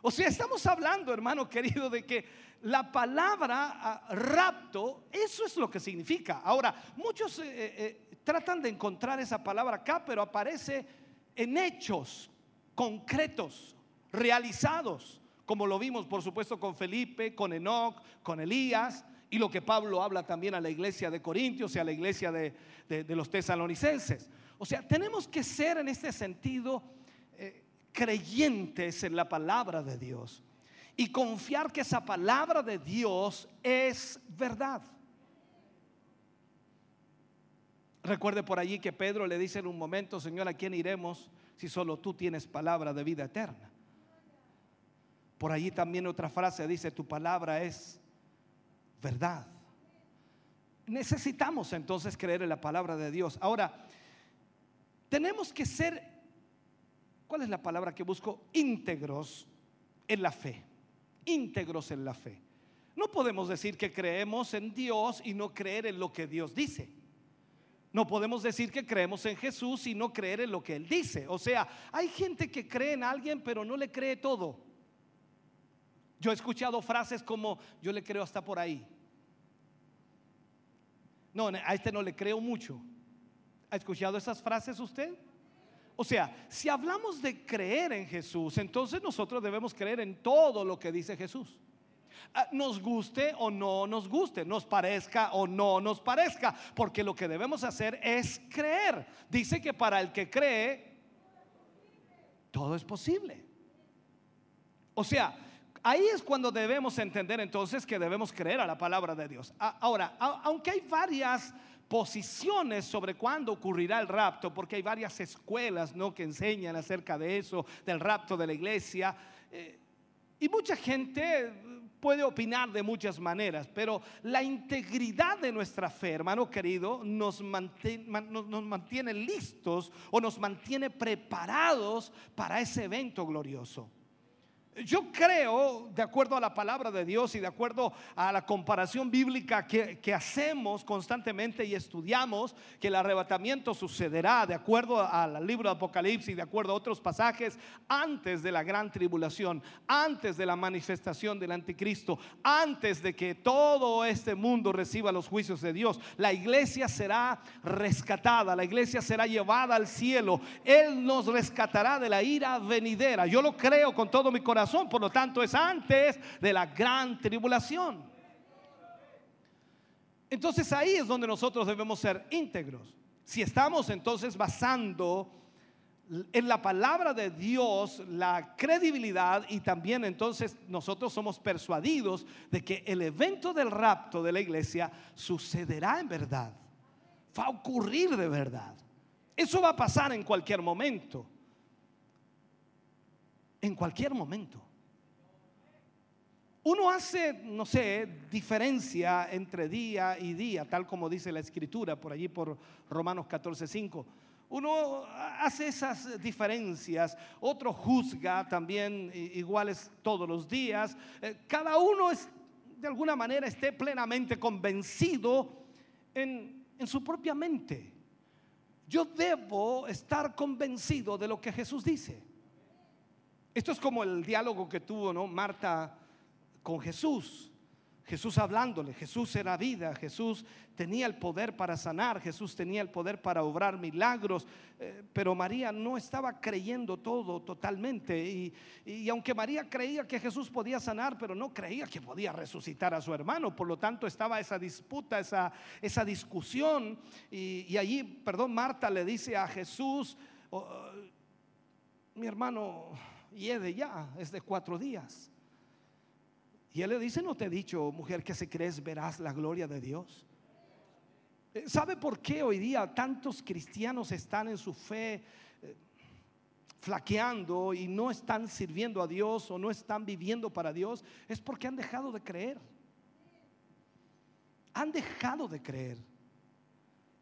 O sea, estamos hablando, hermano querido, de que la palabra ah, rapto, eso es lo que significa. Ahora, muchos eh, eh, eh, tratan de encontrar esa palabra acá, pero aparece en hechos concretos, realizados, como lo vimos, por supuesto, con Felipe, con Enoch, con Elías, y lo que Pablo habla también a la iglesia de Corintios y a la iglesia de, de- los tesalonicenses. O sea, tenemos que ser en este sentido eh, creyentes en la palabra de Dios y confiar que esa palabra de Dios es verdad. Recuerde por allí que Pedro le dice en un momento, Señor, ¿a quién iremos si solo tú tienes palabra de vida eterna? Por allí también otra frase dice, tu palabra es verdad. Necesitamos entonces creer en la palabra de Dios. Ahora, tenemos que ser, ¿cuál es la palabra que busco? Íntegros en la fe. Íntegros en la fe. No podemos decir que creemos en Dios y no creer en lo que Dios dice. No podemos decir que creemos en Jesús y no creer en lo que Él dice. O sea, hay gente que cree en alguien pero no le cree todo. Yo he escuchado frases como, yo le creo hasta por ahí. No, a este no le creo mucho. ¿Ha escuchado esas frases usted? O sea, si hablamos de creer en Jesús, entonces nosotros debemos creer en todo lo que dice Jesús. Ah, Nos guste o no nos guste, nos parezca o no nos parezca, porque lo que debemos hacer es creer. Dice que para el que cree, todo es posible. O sea, Ahí es cuando debemos entender entonces que debemos creer a la palabra de Dios. Ahora, aunque hay varias posiciones sobre cuándo ocurrirá el rapto, porque hay varias escuelas ¿no? que enseñan acerca de eso, del rapto de la iglesia, eh, y mucha gente puede opinar de muchas maneras, pero la integridad de nuestra fe, hermano querido, nos mantiene, nos mantiene listos o nos mantiene preparados para ese evento glorioso. Yo creo, de acuerdo a la palabra de Dios y de acuerdo a la comparación bíblica que, hacemos constantemente y estudiamos, que el arrebatamiento sucederá de acuerdo al libro de Apocalipsis y de acuerdo a otros pasajes antes de la gran tribulación, antes de la manifestación del anticristo, antes de que todo este mundo reciba los juicios de Dios. La iglesia será rescatada, la iglesia será llevada al cielo. Él nos rescatará de la ira venidera. Yo lo creo con todo mi corazón por lo tanto es antes de la gran tribulación. Entonces ahí es donde nosotros debemos ser íntegros. Si estamos entonces basando en la palabra de Dios la credibilidad y también entonces nosotros somos persuadidos de que el evento del rapto de la iglesia sucederá en verdad, va a ocurrir de verdad. Eso va a pasar en cualquier momento en cualquier momento. Uno hace, no sé, diferencia entre día y día, tal como dice la escritura por allí por Romanos 14:5. Uno hace esas diferencias, otro juzga también iguales todos los días. Eh, cada uno es, de alguna manera esté plenamente convencido en, en su propia mente. Yo debo estar convencido de lo que Jesús dice. Esto es como el diálogo que tuvo ¿no? Marta con Jesús. Jesús hablándole, Jesús era vida, Jesús tenía el poder para sanar, Jesús tenía el poder para obrar milagros, eh, pero María no estaba creyendo todo totalmente. Y, y, aunque María creía que Jesús podía sanar, pero no creía que podía resucitar a su hermano, por lo tanto estaba esa disputa, esa, esa discusión. Y, allí, perdón, Marta le dice a Jesús, oh, mi hermano y es de ya, es de cuatro días. Y él le dice, no te he dicho, mujer, que si crees verás la gloria de Dios. Eh, ¿Sabe por qué hoy día tantos cristianos están en su fe eh, flaqueando y no están sirviendo a Dios o no están viviendo para Dios? Es porque han dejado de creer. Han dejado de creer.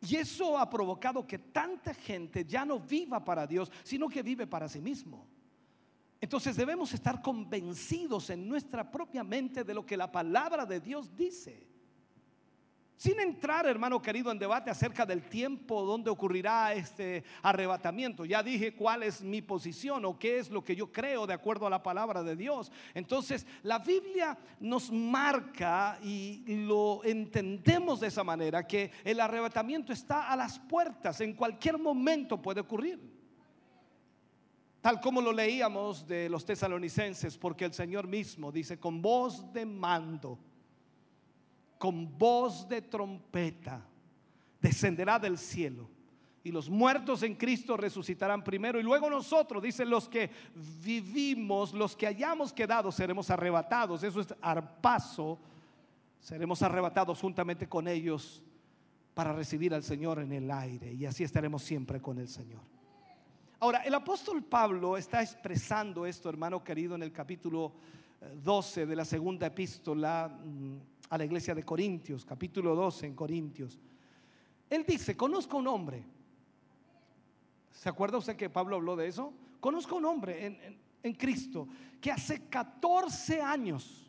Y eso ha provocado que tanta gente ya no viva para Dios, sino que vive para sí mismo. Entonces debemos estar convencidos en nuestra propia mente de lo que la palabra de Dios dice. Sin entrar, hermano querido, en debate acerca del tiempo donde ocurrirá este arrebatamiento. Ya dije cuál es mi posición o qué es lo que yo creo de acuerdo a la palabra de Dios. Entonces, la Biblia nos marca y lo entendemos de esa manera, que el arrebatamiento está a las puertas, en cualquier momento puede ocurrir tal como lo leíamos de los tesalonicenses, porque el Señor mismo dice, con voz de mando, con voz de trompeta, descenderá del cielo. Y los muertos en Cristo resucitarán primero. Y luego nosotros, dicen los que vivimos, los que hayamos quedado, seremos arrebatados. Eso es arpaso. Seremos arrebatados juntamente con ellos para recibir al Señor en el aire. Y así estaremos siempre con el Señor. Ahora, el apóstol Pablo está expresando esto, hermano querido, en el capítulo 12 eh, de la segunda epístola mm, a la iglesia de Corintios, capítulo 12 en Corintios. Él dice, conozco un hombre. ¿Se acuerda usted que Pablo habló de eso? Conozco un hombre en, en Cristo que hace 14 años,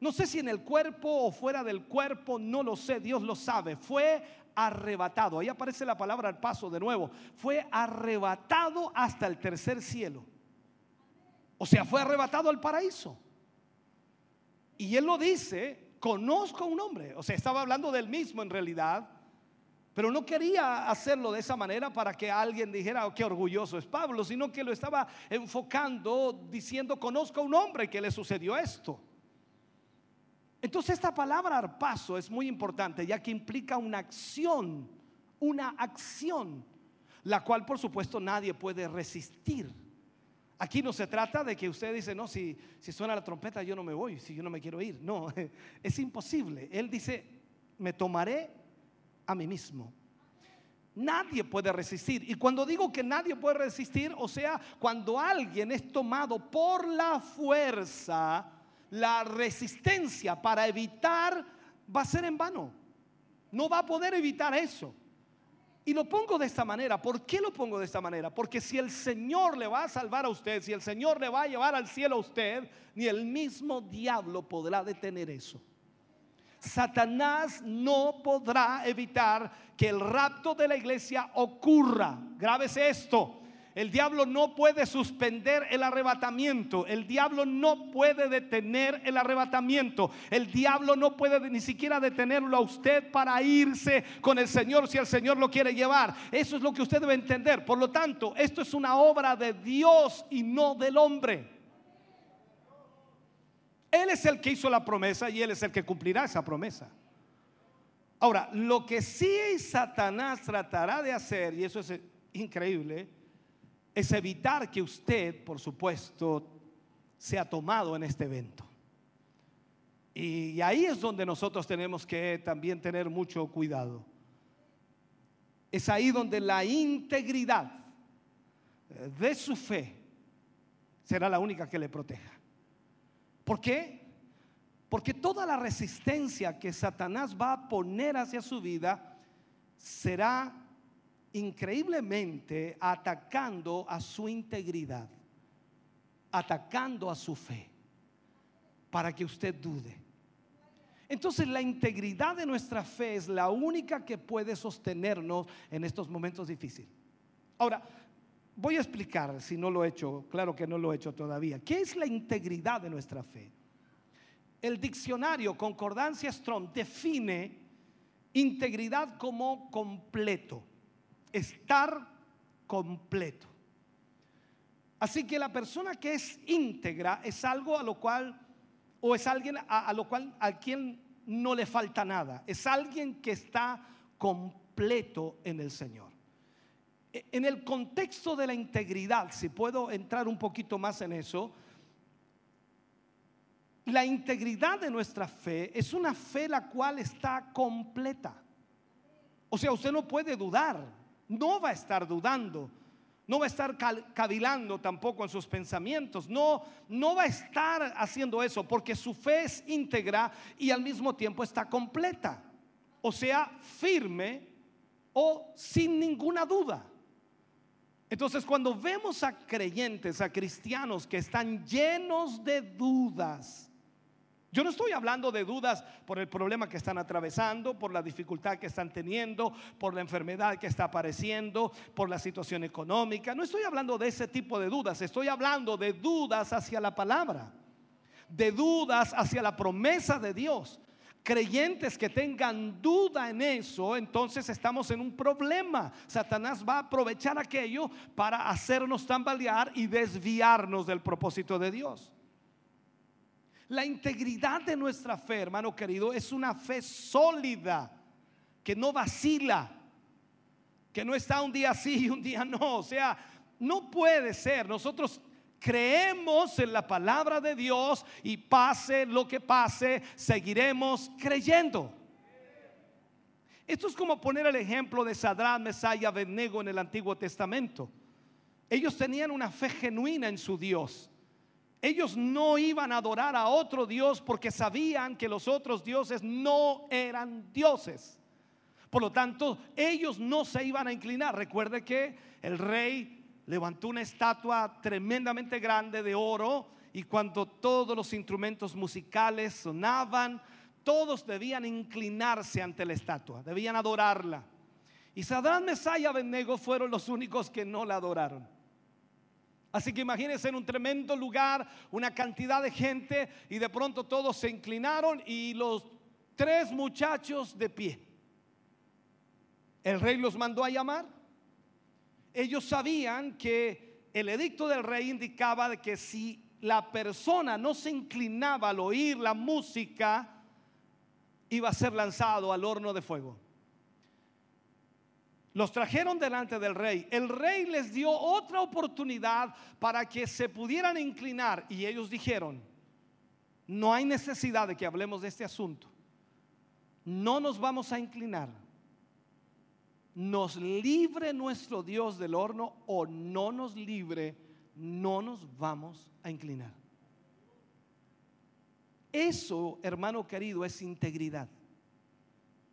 no sé si en el cuerpo o fuera del cuerpo, no lo sé, Dios lo sabe, fue arrebatado. Ahí aparece la palabra al paso de nuevo. Fue arrebatado hasta el tercer cielo. O sea, fue arrebatado al paraíso. Y él lo dice, conozco a un hombre. O sea, estaba hablando del mismo en realidad. Pero no quería hacerlo de esa manera para que alguien dijera oh, qué orgulloso es Pablo, sino que lo estaba enfocando diciendo, conozco a un hombre que le sucedió esto. Entonces esta palabra arpazo es muy importante ya que implica una acción, una acción, la cual por supuesto nadie puede resistir. Aquí no se trata de que usted dice, no, si, si suena la trompeta yo no me voy, si yo no me quiero ir. No, es imposible. Él dice, me tomaré a mí mismo. Nadie puede resistir. Y cuando digo que nadie puede resistir, o sea, cuando alguien es tomado por la fuerza, la resistencia para evitar va a ser en vano. No va a poder evitar eso. Y lo pongo de esta manera. ¿Por qué lo pongo de esta manera? Porque si el Señor le va a salvar a usted, si el Señor le va a llevar al cielo a usted, ni el mismo diablo podrá detener eso. Satanás no podrá evitar que el rapto de la iglesia ocurra. Grábese esto. El diablo no puede suspender el arrebatamiento. El diablo no puede detener el arrebatamiento. El diablo no puede ni siquiera detenerlo a usted para irse con el Señor si el Señor lo quiere llevar. Eso es lo que usted debe entender. Por lo tanto, esto es una obra de Dios y no del hombre. Él es el que hizo la promesa y Él es el que cumplirá esa promesa. Ahora, lo que sí Satanás tratará de hacer, y eso es increíble, es evitar que usted, por supuesto, sea tomado en este evento. Y ahí es donde nosotros tenemos que también tener mucho cuidado. Es ahí donde la integridad de su fe será la única que le proteja. ¿Por qué? Porque toda la resistencia que Satanás va a poner hacia su vida será increíblemente atacando a su integridad, atacando a su fe, para que usted dude. Entonces la integridad de nuestra fe es la única que puede sostenernos en estos momentos difíciles. Ahora, voy a explicar, si no lo he hecho, claro que no lo he hecho todavía, ¿qué es la integridad de nuestra fe? El diccionario Concordancia Strong define integridad como completo estar completo. Así que la persona que es íntegra es algo a lo cual, o es alguien a, lo cual a quien no le falta nada. Es alguien que está completo en el Señor. E, en el contexto de la integridad, si puedo entrar un poquito más en eso, la integridad de nuestra fe es una fe la cual está completa. O sea, usted no puede dudar no va a estar dudando. No va a estar cavilando tampoco en sus pensamientos. No, no va a estar haciendo eso porque su fe es íntegra y al mismo tiempo está completa. O sea, firme o sin ninguna duda. Entonces, cuando vemos a creyentes, a cristianos que están llenos de dudas, yo no estoy hablando de dudas por el problema que están atravesando, por la dificultad que están teniendo, por la enfermedad que está apareciendo, por la situación económica. No estoy hablando de ese tipo de dudas, estoy hablando de dudas hacia la palabra, de dudas hacia la promesa de Dios. Creyentes que tengan duda en eso, entonces estamos en un problema. Satanás va a aprovechar aquello para hacernos tambalear y desviarnos del propósito de Dios. La integridad de nuestra fe, hermano querido, es una fe sólida, que no vacila, que no está un día sí y un día no. O sea, no puede ser. Nosotros creemos en la palabra de Dios y pase lo que pase, seguiremos creyendo. Esto es como poner el ejemplo de Sadrán, Mesaya, Abednego en el Antiguo Testamento. Ellos tenían una fe genuina en su Dios. Ellos no iban a adorar a otro Dios porque sabían que los otros dioses no eran dioses. Por lo tanto, ellos no se iban a inclinar. Recuerde que el rey levantó una estatua tremendamente grande de oro y cuando todos los instrumentos musicales sonaban, todos debían inclinarse ante la estatua, debían adorarla. Y Sadrán, Mesaya y Abednego fueron los únicos que no la adoraron. Así que imagínense en un tremendo lugar, una cantidad de gente y de pronto todos se inclinaron y los tres muchachos de pie. El rey los mandó a llamar. Ellos sabían que el edicto del rey indicaba que si la persona no se inclinaba al oír la música, iba a ser lanzado al horno de fuego. Los trajeron delante del rey. El rey les dio otra oportunidad para que se pudieran inclinar y ellos dijeron, no hay necesidad de que hablemos de este asunto. No nos vamos a inclinar. Nos libre nuestro Dios del horno o no nos libre, no nos vamos a inclinar. Eso, hermano querido, es integridad.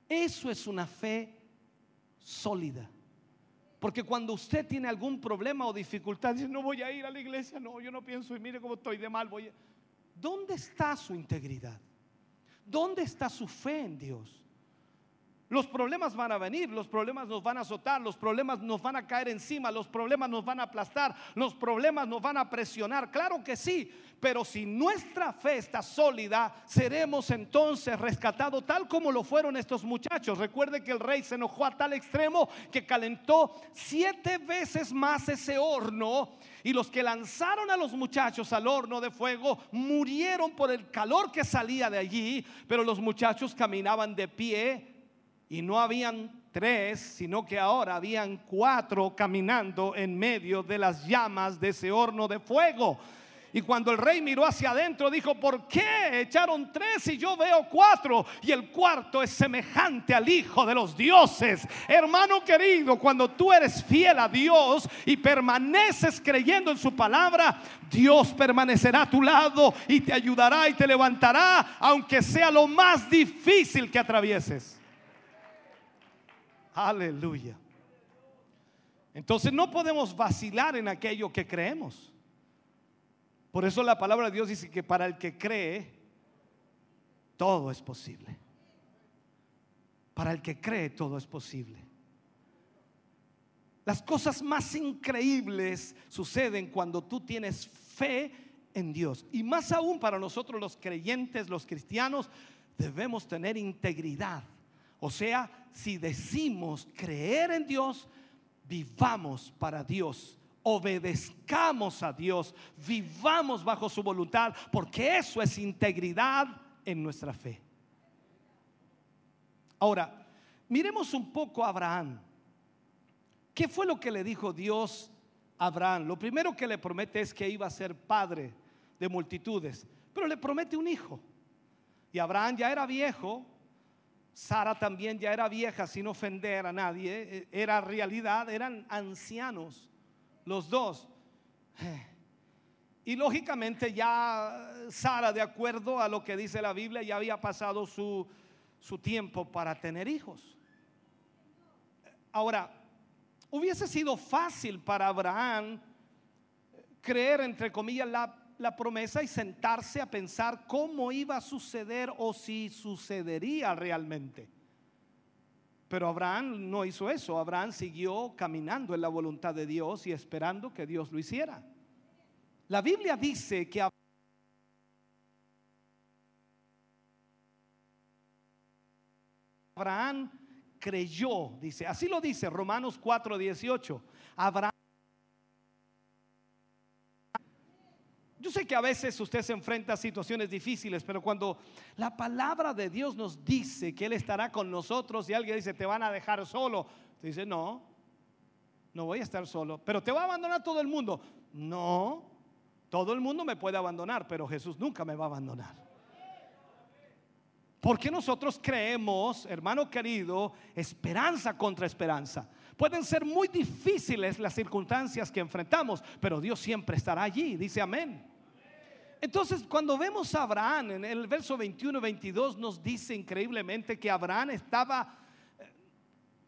Eso es una fe sólida. Porque cuando usted tiene algún problema o dificultad, dice, no voy a ir a la iglesia, no, yo no pienso, y mire cómo estoy de mal, voy ¿Dónde está su integridad? ¿Dónde está su fe en Dios? Los problemas van a venir, los problemas nos van a azotar, los problemas nos van a caer encima, los problemas nos van a aplastar, los problemas nos van a presionar. Claro que sí, pero si nuestra fe está sólida, seremos entonces rescatados tal como lo fueron estos muchachos. Recuerde que el rey se enojó a tal extremo que calentó siete veces más ese horno y los que lanzaron a los muchachos al horno de fuego murieron por el calor que salía de allí, pero los muchachos caminaban de pie y no habían tres, sino que ahora habían cuatro caminando en medio de las llamas de ese horno de fuego. Y cuando el rey miró hacia adentro, dijo, ¿por qué echaron tres y yo veo cuatro? Y el cuarto es semejante al Hijo de los dioses. Hermano querido, cuando tú eres fiel a Dios y permaneces creyendo en su palabra, Dios permanecerá a tu lado y te ayudará y te levantará, aunque sea lo más difícil que atravieses. Aleluya. Entonces no podemos vacilar en aquello que creemos. Por eso la palabra de Dios dice que para el que cree, todo es posible. Para el que cree, todo es posible. Las cosas más increíbles suceden cuando tú tienes fe en Dios. Y más aún para nosotros los creyentes, los cristianos, debemos tener integridad. O sea, si decimos creer en Dios, vivamos para Dios, obedezcamos a Dios, vivamos bajo su voluntad, porque eso es integridad en nuestra fe. Ahora, miremos un poco a Abraham. ¿Qué fue lo que le dijo Dios a Abraham? Lo primero que le promete es que iba a ser padre de multitudes, pero le promete un hijo. Y Abraham ya era viejo, Sara también ya era vieja sin ofender a nadie, eh, era realidad, eran ancianos los dos. Y lógicamente ya Sara, de acuerdo a lo que dice la Biblia, ya había pasado su, su tiempo para tener hijos. Ahora, hubiese sido fácil para Abraham creer, entre comillas, la la promesa y sentarse a pensar cómo iba a suceder o si sucedería realmente. Pero Abraham no hizo eso. Abraham siguió caminando en la voluntad de Dios y esperando que Dios lo hiciera. La Biblia dice que Abraham creyó, dice, así lo dice Romanos 4:18. Abraham Yo sé que a veces usted se enfrenta a situaciones difíciles, pero cuando la palabra de Dios nos dice que Él estará con nosotros y alguien dice, te van a dejar solo, te dice, no, no voy a estar solo, pero te va a abandonar todo el mundo. No, todo el mundo me puede abandonar, pero Jesús nunca me va a abandonar. Porque nosotros creemos, hermano querido, esperanza contra esperanza. Pueden ser muy difíciles las circunstancias que enfrentamos, pero Dios siempre estará allí. Dice amén. Entonces, cuando vemos a Abraham en el verso 21 22 nos dice increíblemente que Abraham estaba eh,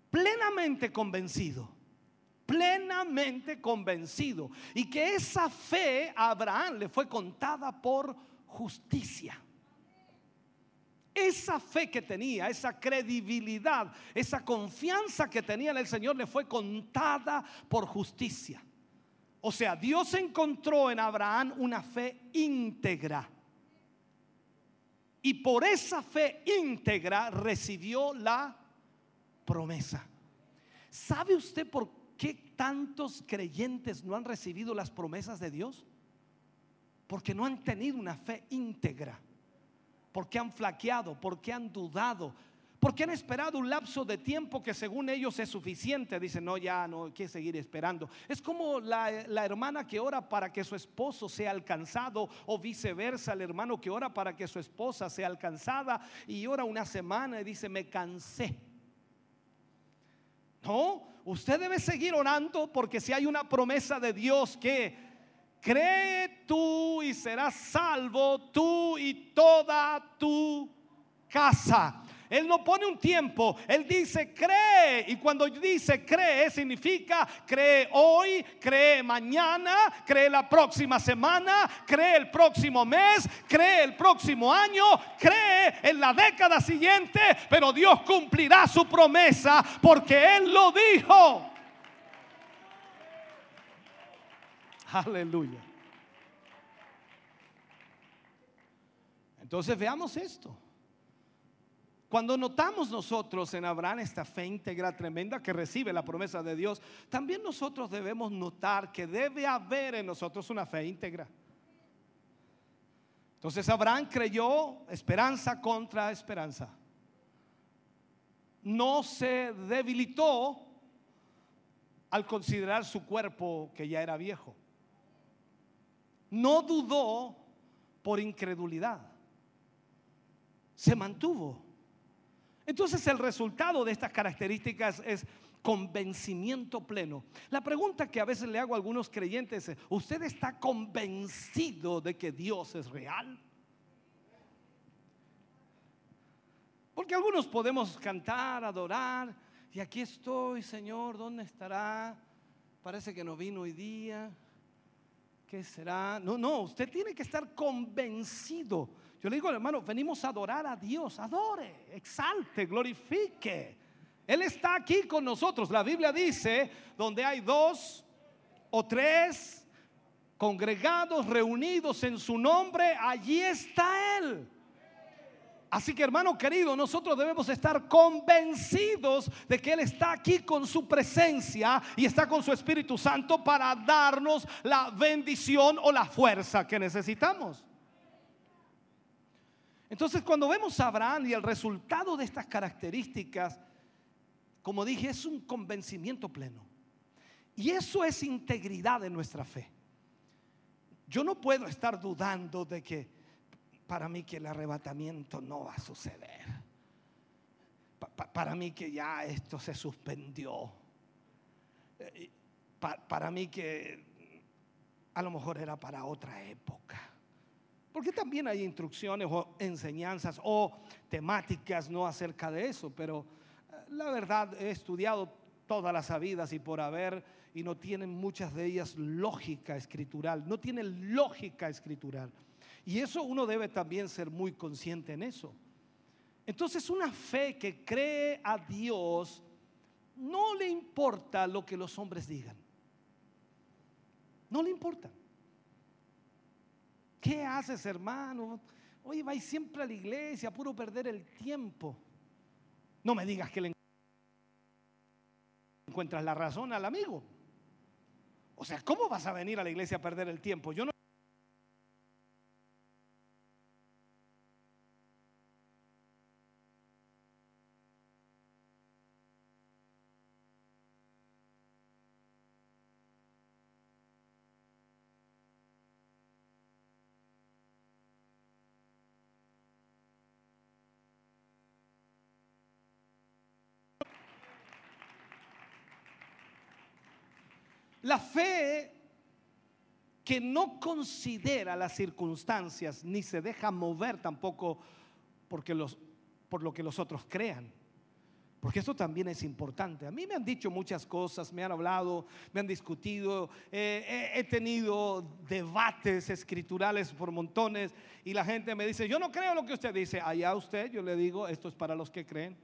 plenamente convencido, plenamente convencido y que esa fe a Abraham le fue contada por justicia. Esa fe que tenía, esa credibilidad, esa confianza que tenía en el Señor le fue contada por justicia. O sea, Dios encontró en Abraham una fe íntegra. Y por esa fe íntegra recibió la promesa. ¿Sabe usted por qué tantos creyentes no han recibido las promesas de Dios? Porque no han tenido una fe íntegra porque han flaqueado, porque han dudado, Porque han esperado un lapso de tiempo que según ellos es suficiente. Dicen, no, ya no hay que seguir esperando. Es como la, hermana que ora para que su esposo sea alcanzado o viceversa, el hermano que ora para que su esposa sea alcanzada y ora una semana y dice, me cansé. No, usted debe seguir orando porque si hay una promesa de Dios que cree tú y serás salvo tú y toda tu casa. Él no pone un tiempo, Él dice cree. Y cuando dice cree, significa cree hoy, cree mañana, cree la próxima semana, cree el próximo mes, cree el próximo año, cree en la década siguiente. Pero Dios cumplirá su promesa porque Él lo dijo. Aleluya. Entonces veamos esto. Cuando notamos nosotros en Abraham esta fe íntegra tremenda que recibe la promesa de Dios, también nosotros debemos notar que debe haber en nosotros una fe íntegra. Entonces Abraham creyó esperanza contra esperanza. No se debilitó al considerar su cuerpo que ya era viejo. No dudó por incredulidad. Se mantuvo entonces el resultado de estas características es convencimiento pleno. La pregunta que a veces le hago a algunos creyentes es, ¿usted está convencido de que Dios es real? Porque algunos podemos cantar, adorar, y aquí estoy, Señor, ¿dónde estará? Parece que no vino hoy día. ¿Qué será? No, no, usted tiene que estar convencido yo le digo, hermano, venimos a adorar a Dios. Adore, exalte, glorifique. Él está aquí con nosotros. La Biblia dice, donde hay dos o tres congregados, reunidos en su nombre, allí está Él. Así que hermano querido, nosotros debemos estar convencidos de que Él está aquí con su presencia y está con su Espíritu Santo para darnos la bendición o la fuerza que necesitamos. Entonces cuando vemos a Abraham y el resultado de estas características, como dije, es un convencimiento pleno. Y eso es integridad de nuestra fe. Yo no puedo estar dudando de que para mí que el arrebatamiento no va a suceder. para mí que ya esto se suspendió. Eh, para mí que a lo mejor era para otra época. Porque también hay instrucciones o enseñanzas o temáticas no acerca de eso, pero eh, la verdad he estudiado todas las sabidas y por haber y no tienen muchas de ellas lógica escritural, no tienen lógica escritural. Y eso uno debe también ser muy consciente en eso. Entonces una fe que cree a Dios no le importa lo que los hombres digan. No le importa. ¿Qué haces, hermano? Oye, vais siempre a la iglesia, puro perder el tiempo. No me digas que le encuentras la razón al amigo. O sea, ¿cómo vas a venir a la iglesia a perder el tiempo? Yo no La fe que no considera las circunstancias ni se deja mover tampoco porque los, por lo que los otros crean. Porque eso también es importante. A mí me han dicho muchas cosas, me han hablado, me han discutido, eh, he tenido debates escriturales por montones y la gente me dice, yo no creo lo que usted dice. Allá usted, yo le digo, esto es para los que creen.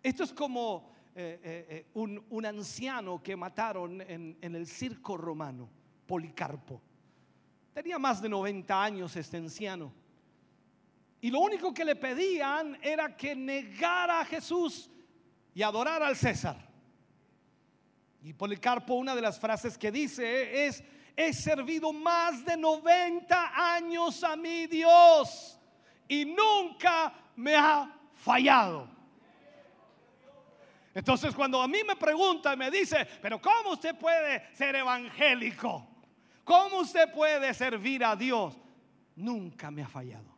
Esto es como eh, eh, eh, un, anciano que mataron en, en el circo romano, Policarpo. Tenía más de 90 años este anciano. Y lo único que le pedían era que negara a Jesús y adorara al César. Y Policarpo, una de las frases que dice es, he servido más de 90 años a mi Dios y nunca me ha fallado. Entonces cuando a mí me pregunta y me dice, pero ¿cómo usted puede ser evangélico? ¿Cómo usted puede servir a Dios? Nunca me ha fallado.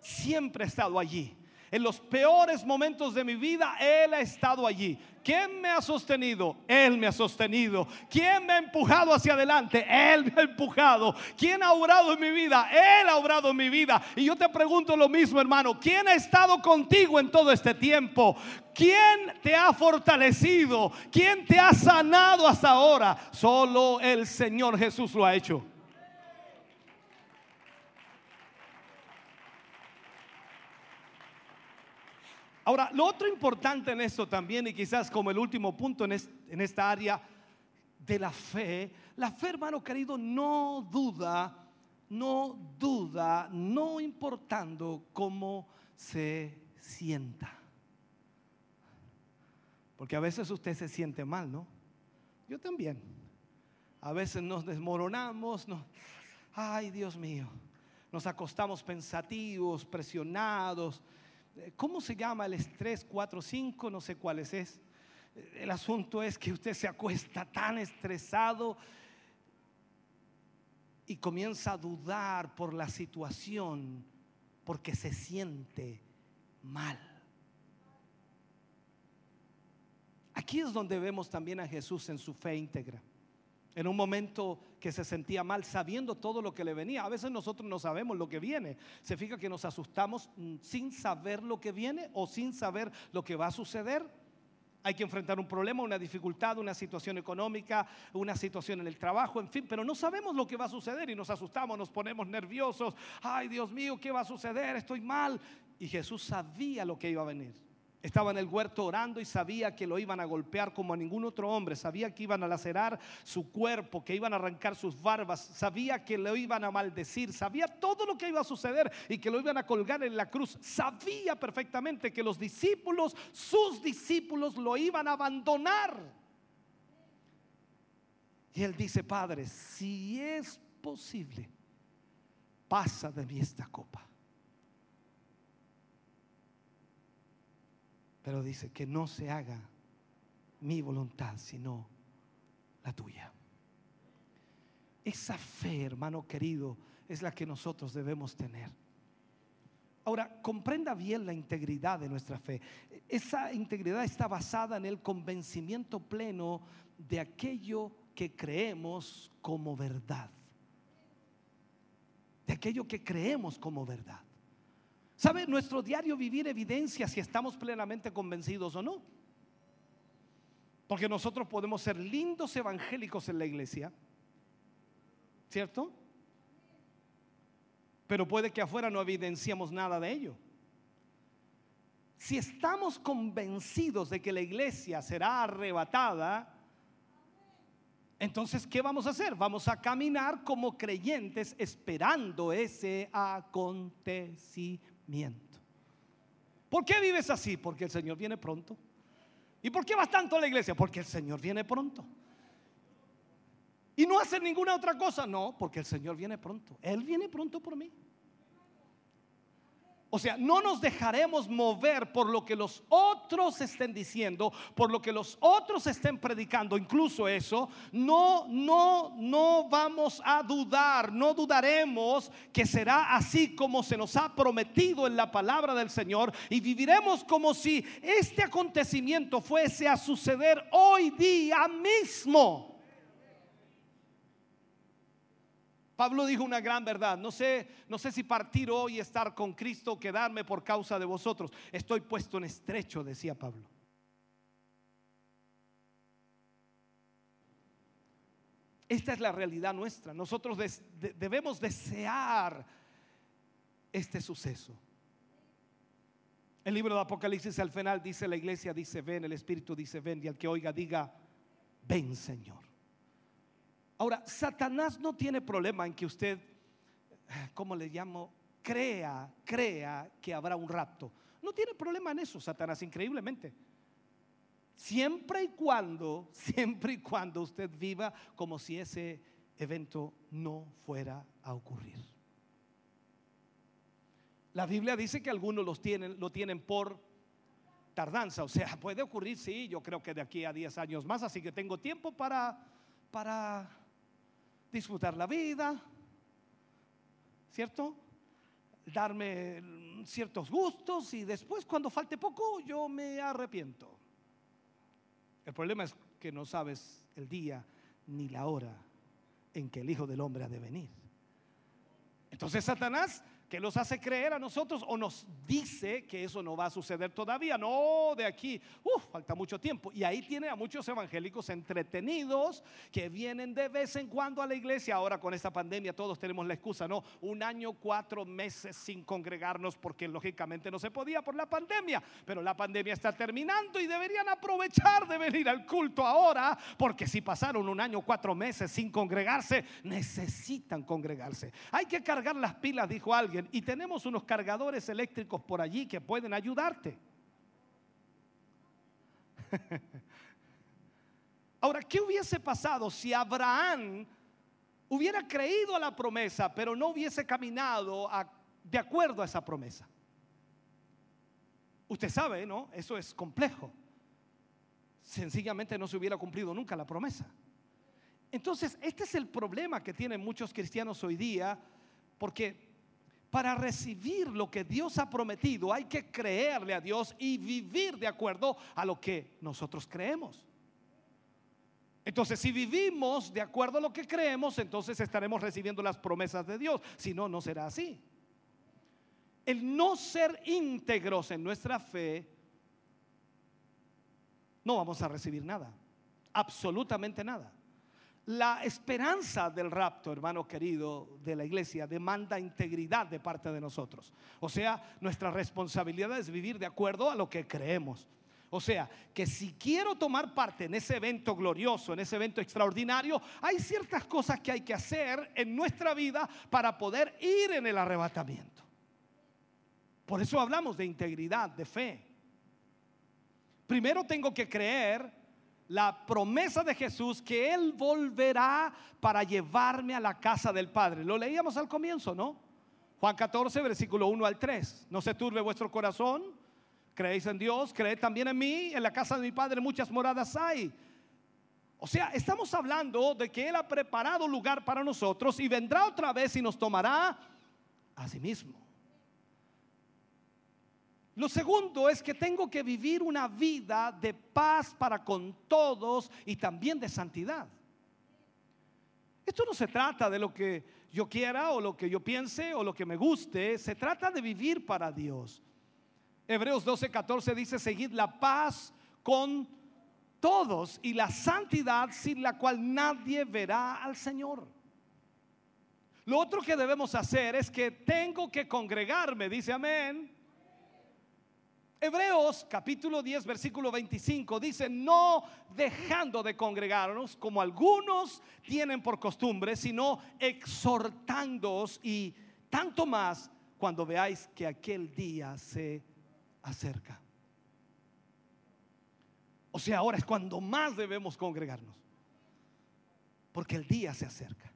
Siempre he estado allí. En los peores momentos de mi vida, Él ha estado allí. ¿Quién me ha sostenido? Él me ha sostenido. ¿Quién me ha empujado hacia adelante? Él me ha empujado. ¿Quién ha obrado en mi vida? Él ha obrado en mi vida. Y yo te pregunto lo mismo, hermano. ¿Quién ha estado contigo en todo este tiempo? ¿Quién te ha fortalecido? ¿Quién te ha sanado hasta ahora? Solo el Señor Jesús lo ha hecho. Ahora, lo otro importante en esto también, y quizás como el último punto en, esta área de la fe, la fe, hermano querido, no duda, no duda, no importando cómo se sienta. Porque a veces usted se siente mal, ¿no? Yo también. A veces nos desmoronamos. Ay, Dios mío. Nos acostamos pensativos, presionados ¿Cómo se llama el estrés 4, 5? No sé cuáles es. El asunto es que usted se acuesta tan estresado y comienza a dudar por la situación porque se siente mal. Aquí es donde vemos también a Jesús en su fe íntegra en un momento que se sentía mal, sabiendo todo lo que le venía. A veces nosotros no sabemos lo que viene. Se fija que nos asustamos mm, sin saber lo que viene o sin saber lo que va a suceder. Hay que enfrentar un problema, una dificultad, una situación económica, una situación en el trabajo, en fin, pero no sabemos lo que va a suceder y nos asustamos, nos ponemos nerviosos. Ay, Dios mío, ¿qué va a suceder? Estoy mal. Y Jesús sabía lo que iba a venir. Estaba en el huerto orando y sabía que lo iban a golpear como a ningún otro hombre. Sabía que iban a lacerar su cuerpo, que iban a arrancar sus barbas. Sabía que lo iban a maldecir. Sabía todo lo que iba a suceder y que lo iban a colgar en la cruz. Sabía perfectamente que los discípulos, sus discípulos, lo iban a abandonar. Y él dice, Padre, si es posible, pasa de mí esta copa. Pero dice que no se haga mi voluntad, sino la tuya. Esa fe, hermano querido, es la que nosotros debemos tener. Ahora, comprenda bien la integridad de nuestra fe. Esa integridad está basada en el convencimiento pleno de aquello que creemos como verdad. De aquello que creemos como verdad. ¿Sabe? Nuestro diario vivir evidencia si estamos plenamente convencidos o no. Porque nosotros podemos ser lindos evangélicos en la iglesia, ¿cierto? Pero puede que afuera no evidenciamos nada de ello. Si estamos convencidos de que la iglesia será arrebatada, entonces, ¿qué vamos a hacer? Vamos a caminar como creyentes esperando ese acontecimiento. ¿Por qué vives así? Porque el Señor viene pronto. ¿Y por qué vas tanto a la iglesia? Porque el Señor viene pronto. ¿Y no hacer ninguna otra cosa? No, porque el Señor viene pronto. Él viene pronto por mí. O sea, no nos dejaremos mover por lo que los otros estén diciendo, por lo que los otros estén predicando, incluso eso. No, no, no vamos a dudar, no dudaremos que será así como se nos ha prometido en la palabra del Señor y viviremos como si este acontecimiento fuese a suceder hoy día mismo. Pablo dijo una gran verdad. No sé, no sé si partir hoy, estar con Cristo o quedarme por causa de vosotros. Estoy puesto en estrecho, decía Pablo. Esta es la realidad nuestra. Nosotros debemos desear este suceso. El libro de Apocalipsis al final dice la iglesia, dice ven, el Espíritu dice ven, y al que oiga diga, ven Señor. Ahora, Satanás no tiene problema en que usted, ¿cómo le llamo? Crea, crea que habrá un rapto. No tiene problema en eso, Satanás, increíblemente. Siempre y cuando, siempre y cuando usted viva como si ese evento no fuera a ocurrir. La Biblia dice que algunos los tienen, lo tienen por tardanza. O sea, puede ocurrir, sí, yo creo que de aquí a 10 años más, así que tengo tiempo para, para disfrutar la vida, ¿cierto? Darme ciertos gustos y después cuando falte poco yo me arrepiento. El problema es que no sabes el día ni la hora en que el Hijo del Hombre ha de venir. Entonces Satanás que los hace creer a nosotros o nos dice que eso no va a suceder todavía. No, de aquí, uff, falta mucho tiempo. Y ahí tiene a muchos evangélicos entretenidos que vienen de vez en cuando a la iglesia. Ahora con esta pandemia todos tenemos la excusa, ¿no? Un año, cuatro meses sin congregarnos porque lógicamente no se podía por la pandemia. Pero la pandemia está terminando y deberían aprovechar de venir al culto ahora porque si pasaron un año, cuatro meses sin congregarse, necesitan congregarse. Hay que cargar las pilas, dijo alguien y tenemos unos cargadores eléctricos por allí que pueden ayudarte. Ahora, ¿qué hubiese pasado si Abraham hubiera creído a la promesa, pero no hubiese caminado de acuerdo a esa promesa? Usted sabe, ¿no? Eso es complejo. Sencillamente no se hubiera cumplido nunca la promesa. Entonces, este es el problema que tienen muchos cristianos hoy día, porque para recibir lo que Dios ha prometido hay que creerle a Dios y vivir de acuerdo a lo que nosotros creemos. Entonces, si vivimos de acuerdo a lo que creemos, entonces estaremos recibiendo las promesas de Dios. Si no, no será así. El no ser íntegros en nuestra fe, no vamos a recibir nada. Absolutamente nada. La esperanza del rapto, hermano querido, de la iglesia demanda integridad de parte de nosotros. O sea, nuestra responsabilidad es vivir de acuerdo a lo que creemos. O sea, que si quiero tomar parte en ese evento glorioso, en ese evento extraordinario, hay ciertas cosas que hay que hacer en nuestra vida para poder ir en el arrebatamiento. Por eso hablamos de integridad, de fe. Primero tengo que creer la promesa de Jesús que Él volverá para llevarme a la casa del Padre. Lo leíamos al comienzo, ¿no? Juan 14, versículo 1 al 3. No se turbe vuestro corazón, creéis en Dios, creed también en mí, en la casa de mi Padre muchas moradas hay. O sea, estamos hablando de que Él ha preparado lugar para nosotros y vendrá otra vez y nos tomará a sí mismo. Lo segundo es que tengo que vivir una vida de paz para con todos y también de santidad. Esto no se trata de lo que yo quiera o lo que yo piense o lo que me guste, se trata de vivir para Dios. Hebreos 12, 14 dice, seguid la paz con todos y la santidad sin la cual nadie verá al Señor. Lo otro que debemos hacer es que tengo que congregarme, dice amén Hebreos capítulo 10 versículo 25 dice, no dejando de congregarnos como algunos tienen por costumbre, sino exhortándoos y tanto más cuando veáis que aquel día se acerca. O sea, ahora es cuando más debemos congregarnos, porque el día se acerca.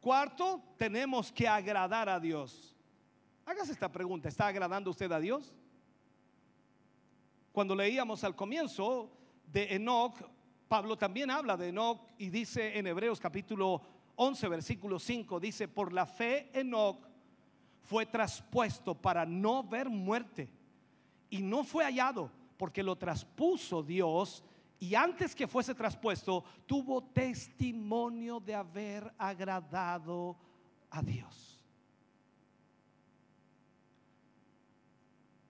Cuarto, tenemos que agradar a Dios. Hágase esta pregunta, ¿está agradando usted a Dios? Cuando leíamos al comienzo de Enoch, Pablo también habla de Enoch y dice en Hebreos capítulo 11, versículo 5, dice, por la fe Enoch fue traspuesto para no ver muerte y no fue hallado porque lo traspuso Dios y antes que fuese traspuesto tuvo testimonio de haber agradado a Dios.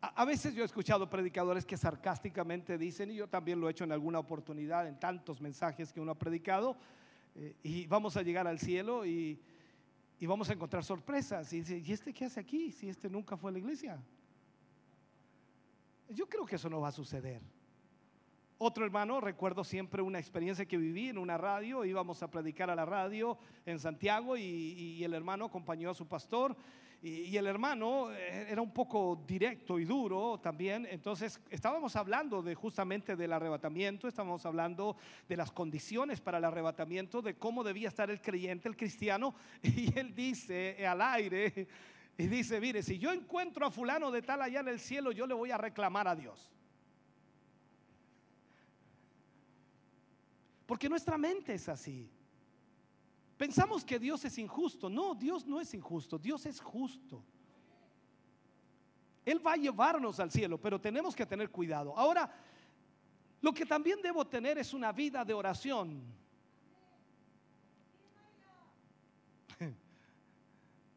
A, veces yo he escuchado predicadores que sarcásticamente dicen, y yo también lo he hecho en alguna oportunidad, en tantos mensajes que uno ha predicado, eh, y vamos a llegar al cielo y, y vamos a encontrar sorpresas. Y dice, ¿y este qué hace aquí si este nunca fue a la iglesia? Yo creo que eso no va a suceder. Otro hermano, recuerdo siempre una experiencia que viví en una radio, íbamos a predicar a la radio en Santiago y, y el hermano acompañó a su pastor y, el hermano eh, era un poco directo y duro también. Entonces estábamos hablando de justamente del arrebatamiento, estábamos hablando de las condiciones para el arrebatamiento, de cómo debía estar el creyente, el cristiano. Y él dice al aire, y dice, mire, si yo encuentro a fulano de tal allá en el cielo, yo le voy a reclamar a Dios. Porque nuestra mente es así. Pensamos que Dios es injusto. No, Dios no es injusto, Dios es justo. Él va a llevarnos al cielo, pero tenemos que tener cuidado. Ahora, lo que también debo tener es una vida de oración.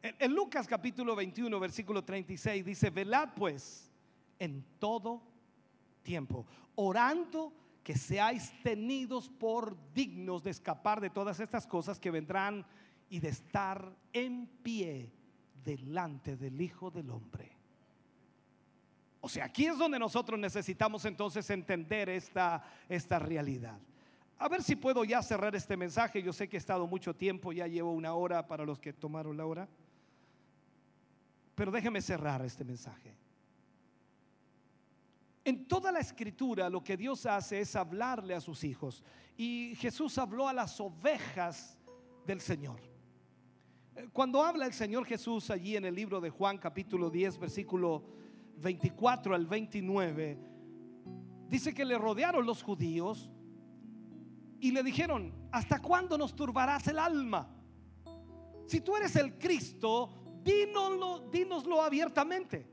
En Lucas capítulo 21, versículo 36 dice, velad pues en todo tiempo, orando que seáis tenidos por dignos de escapar de todas estas cosas que vendrán y de estar en pie delante del Hijo del Hombre. O sea, aquí es donde nosotros necesitamos entonces entender esta, esta realidad. A ver si puedo ya cerrar este mensaje. Yo sé que he estado mucho tiempo, ya llevo una hora para los que tomaron la hora. Pero déjeme cerrar este mensaje. En toda la escritura lo que Dios hace es hablarle a sus hijos. Y Jesús habló a las ovejas del Señor. Eh, cuando habla el Señor Jesús allí en el libro de Juan capítulo 10 versículo 24 al 29, dice que le rodearon los judíos y le dijeron, ¿hasta cuándo nos turbarás el alma? Si tú eres el Cristo, dínoslo, dínoslo abiertamente.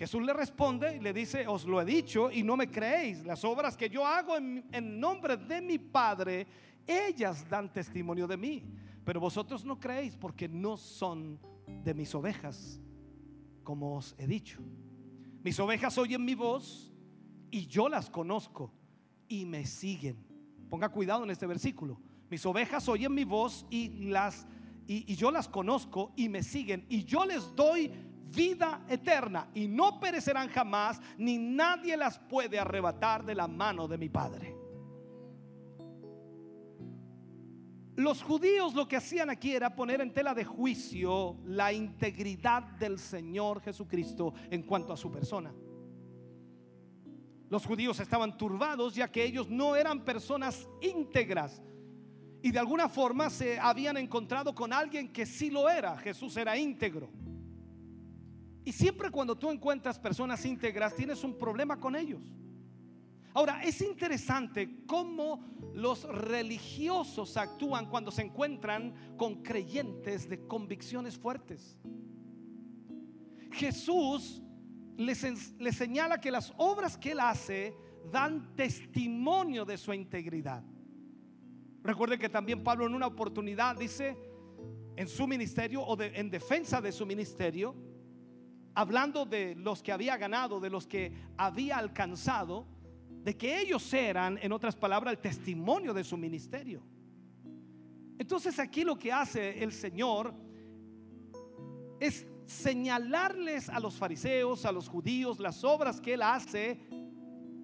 Jesús le responde y le dice, os lo he dicho y no me creéis. Las obras que yo hago en, nombre de mi Padre, ellas dan testimonio de mí. Pero vosotros no creéis porque no son de mis ovejas, como os he dicho. Mis ovejas oyen mi voz y yo las conozco y me siguen. Ponga cuidado en este versículo. Mis ovejas oyen mi voz y las y yo las conozco y me siguen y yo les doy vida eterna y no perecerán jamás, ni nadie las puede arrebatar de la mano de mi Padre. Los judíos lo que hacían aquí era poner en tela de juicio la integridad del Señor Jesucristo en cuanto a su persona. Los judíos estaban turbados ya que ellos no eran personas íntegras y de alguna forma se habían encontrado con alguien que sí lo era. Jesús era íntegro. Y siempre cuando tú encuentras personas íntegras, tienes un problema con ellos. Ahora, es interesante cómo los religiosos actúan cuando se encuentran con creyentes de convicciones fuertes. Jesús les, les, señala que las obras que él hace dan testimonio de su integridad. Recuerden que también Pablo en una oportunidad dice en su ministerio o en defensa de su ministerio, hablando de los que había ganado, de los que había alcanzado, de que ellos eran, en otras palabras, el testimonio de su ministerio. Entonces aquí lo que hace el Señor es señalarles a los fariseos, a los judíos, las obras que Él hace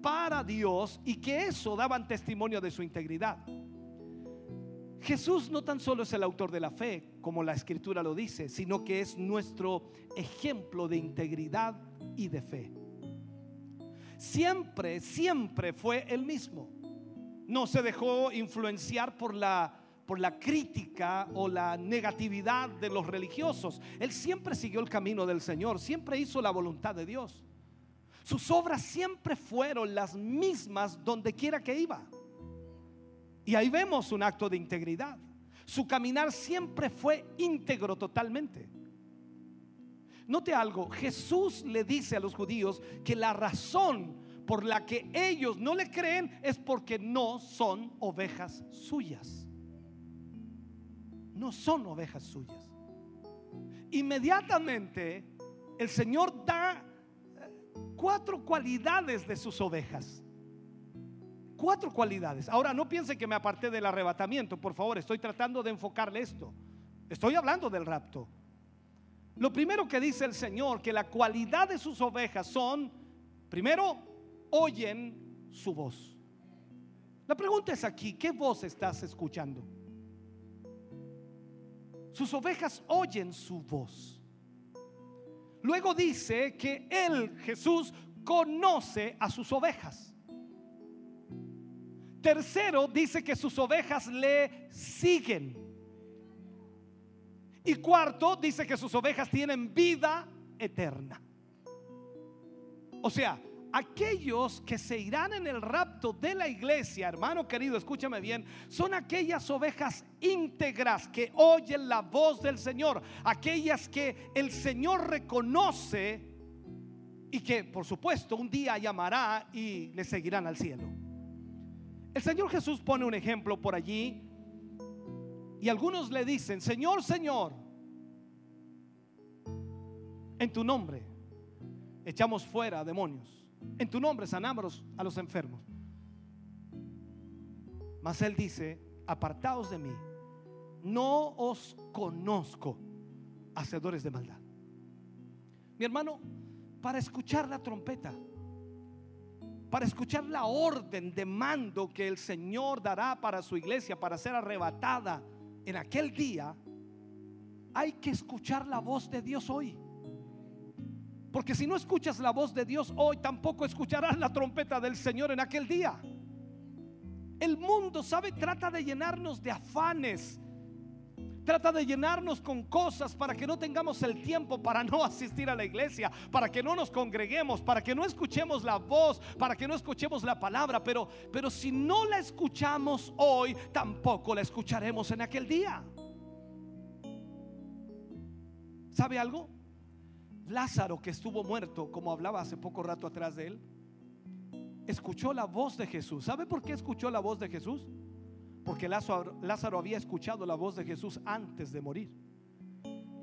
para Dios y que eso daban testimonio de su integridad. Jesús no tan solo es el autor de la fe, como la escritura lo dice, sino que es nuestro ejemplo de integridad y de fe. Siempre, siempre fue el mismo. No se dejó influenciar por la por la crítica o la negatividad de los religiosos. Él siempre siguió el camino del Señor, siempre hizo la voluntad de Dios. Sus obras siempre fueron las mismas donde quiera que iba. Y ahí vemos un acto de integridad. Su caminar siempre fue íntegro totalmente. Note algo, Jesús le dice a los judíos que la razón por la que ellos no le creen es porque no son ovejas suyas. No son ovejas suyas. Inmediatamente el Señor da cuatro cualidades de sus ovejas. Cuatro cualidades. Ahora, no piense que me aparté del arrebatamiento, por favor, estoy tratando de enfocarle esto. Estoy hablando del rapto. Lo primero que dice el Señor, que la cualidad de sus ovejas son, primero, oyen su voz. La pregunta es aquí, ¿qué voz estás escuchando? Sus ovejas oyen su voz. Luego dice que Él, Jesús, conoce a sus ovejas. Tercero, dice que sus ovejas le siguen. Y cuarto, dice que sus ovejas tienen vida eterna. O sea, aquellos que se irán en el rapto de la iglesia, hermano querido, escúchame bien, son aquellas ovejas íntegras que oyen la voz del Señor, aquellas que el Señor reconoce y que por supuesto un día llamará y le seguirán al cielo. El Señor Jesús pone un ejemplo por allí y algunos le dicen, Señor, Señor, en tu nombre echamos fuera demonios. En tu nombre sanamos a los enfermos. Mas Él dice, apartaos de mí, no os conozco, hacedores de maldad. Mi hermano, para escuchar la trompeta, para escuchar la orden de mando que el Señor dará para su iglesia, para ser arrebatada en aquel día, hay que escuchar la voz de Dios hoy. Porque si no escuchas la voz de Dios hoy, tampoco escucharás la trompeta del Señor en aquel día. El mundo, ¿sabe? Trata de llenarnos de afanes. Trata de llenarnos con cosas para que no tengamos el tiempo para no asistir a la iglesia, para que no nos congreguemos, para que no escuchemos la voz, para que no escuchemos la palabra. Pero, pero si no la escuchamos hoy, tampoco la escucharemos en aquel día. ¿Sabe algo? Lázaro, que estuvo muerto, como hablaba hace poco rato atrás de él, escuchó la voz de Jesús. ¿Sabe por qué escuchó la voz de Jesús? Porque Lázaro, había escuchado la voz de Jesús antes de morir.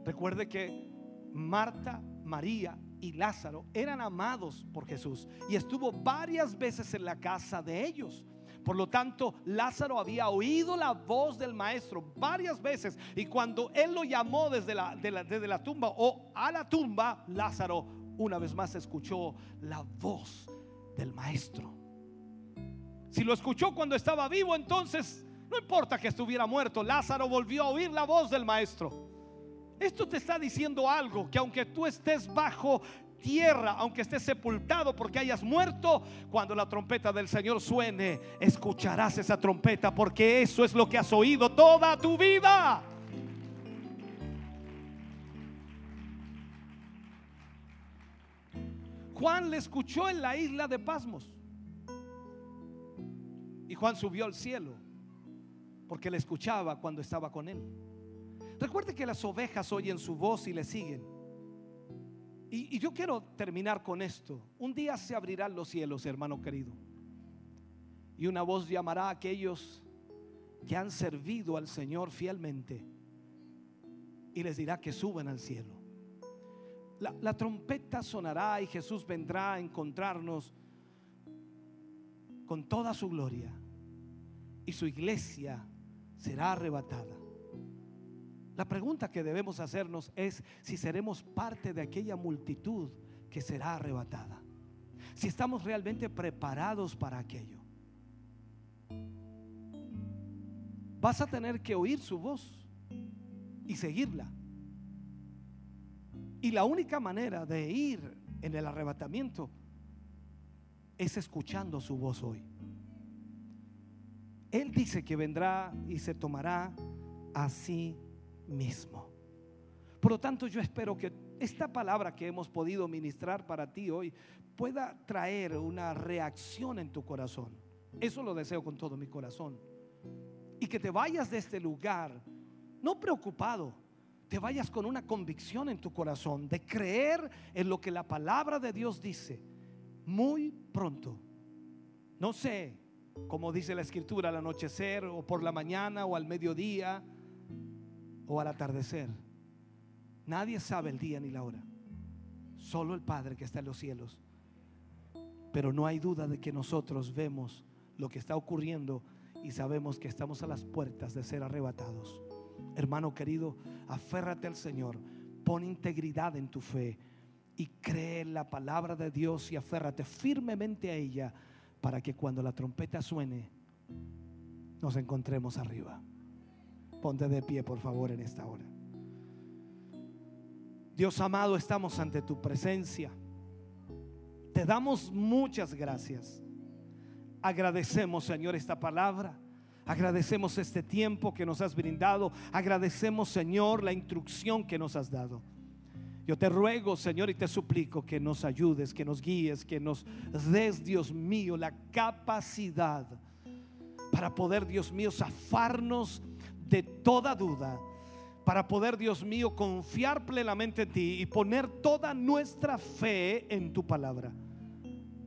Recuerde que Marta, María y Lázaro eran amados por Jesús y estuvo varias veces en la casa de ellos. Por lo tanto, Lázaro había oído la voz del maestro varias veces y cuando él lo llamó desde la, desde la tumba o a la tumba, Lázaro una vez más escuchó la voz del maestro. Si lo escuchó cuando estaba vivo, entonces no importa que estuviera muerto, Lázaro volvió a oír la voz del maestro. Esto te está diciendo algo, que aunque tú estés bajo tierra, aunque estés sepultado porque hayas muerto, cuando la trompeta del Señor suene, escucharás esa trompeta porque eso es lo que has oído toda tu vida. Juan le escuchó en la isla de Pasmos. Y Juan subió al cielo porque le escuchaba cuando estaba con él. Recuerde que las ovejas oyen su voz y le siguen. Y, yo quiero terminar con esto. Un día se abrirán los cielos, hermano querido. Y una voz llamará a aquellos que han servido al Señor fielmente. Y les dirá que suban al cielo. La, la trompeta sonará y Jesús vendrá a encontrarnos con toda su gloria. Y su iglesia será arrebatada. La pregunta que debemos hacernos es si seremos parte de aquella multitud que será arrebatada. Si estamos realmente preparados para aquello. Vas a tener que oír su voz y seguirla. Y la única manera de ir en el arrebatamiento es escuchando su voz hoy. Él dice que vendrá y se tomará así mismo. Por lo tanto, yo espero que esta palabra que hemos podido ministrar para ti hoy pueda traer una reacción en tu corazón. Eso lo deseo con todo mi corazón. Y que te vayas de este lugar, no preocupado, te vayas con una convicción en tu corazón de creer en lo que la palabra de Dios dice muy pronto. No sé, como dice la escritura, al anochecer o por la mañana o al mediodía o al atardecer. Nadie sabe el día ni la hora. Solo el Padre que está en los cielos. Pero no hay duda de que nosotros vemos lo que está ocurriendo y sabemos que estamos a las puertas de ser arrebatados. Hermano querido, aférrate al Señor, pon integridad en tu fe y cree en la palabra de Dios y aférrate firmemente a ella para que cuando la trompeta suene nos encontremos arriba. Ponte de pie, por favor, en esta hora. Dios amado, estamos ante tu presencia. Te damos muchas gracias. Agradecemos, Señor, esta palabra. Agradecemos este tiempo que nos has brindado. Agradecemos, Señor, la instrucción que nos has dado. Yo te ruego, Señor, y te suplico que nos ayudes, que nos guíes, que nos des, Dios mío, la capacidad para poder, Dios mío, zafarnos de toda duda, para poder, Dios mío, confiar plenamente en ti y poner toda nuestra fe en tu palabra.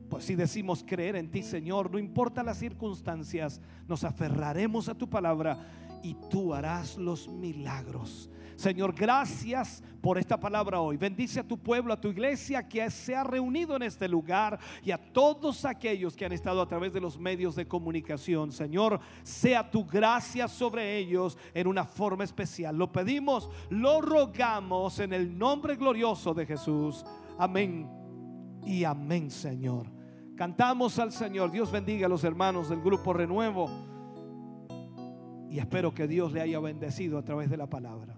Pues si decimos creer en ti, Señor, no importa las circunstancias, nos aferraremos a tu palabra y tú harás los milagros. Señor, gracias por esta palabra hoy. Bendice a tu pueblo, a tu iglesia que se ha reunido en este lugar y a todos aquellos que han estado a través de los medios de comunicación. Señor, sea tu gracia sobre ellos en una forma especial. Lo pedimos, lo rogamos en el nombre glorioso de Jesús. Amén y amén, Señor. Cantamos al Señor. Dios bendiga a los hermanos del grupo Renuevo. Y espero que Dios le haya bendecido a través de la palabra.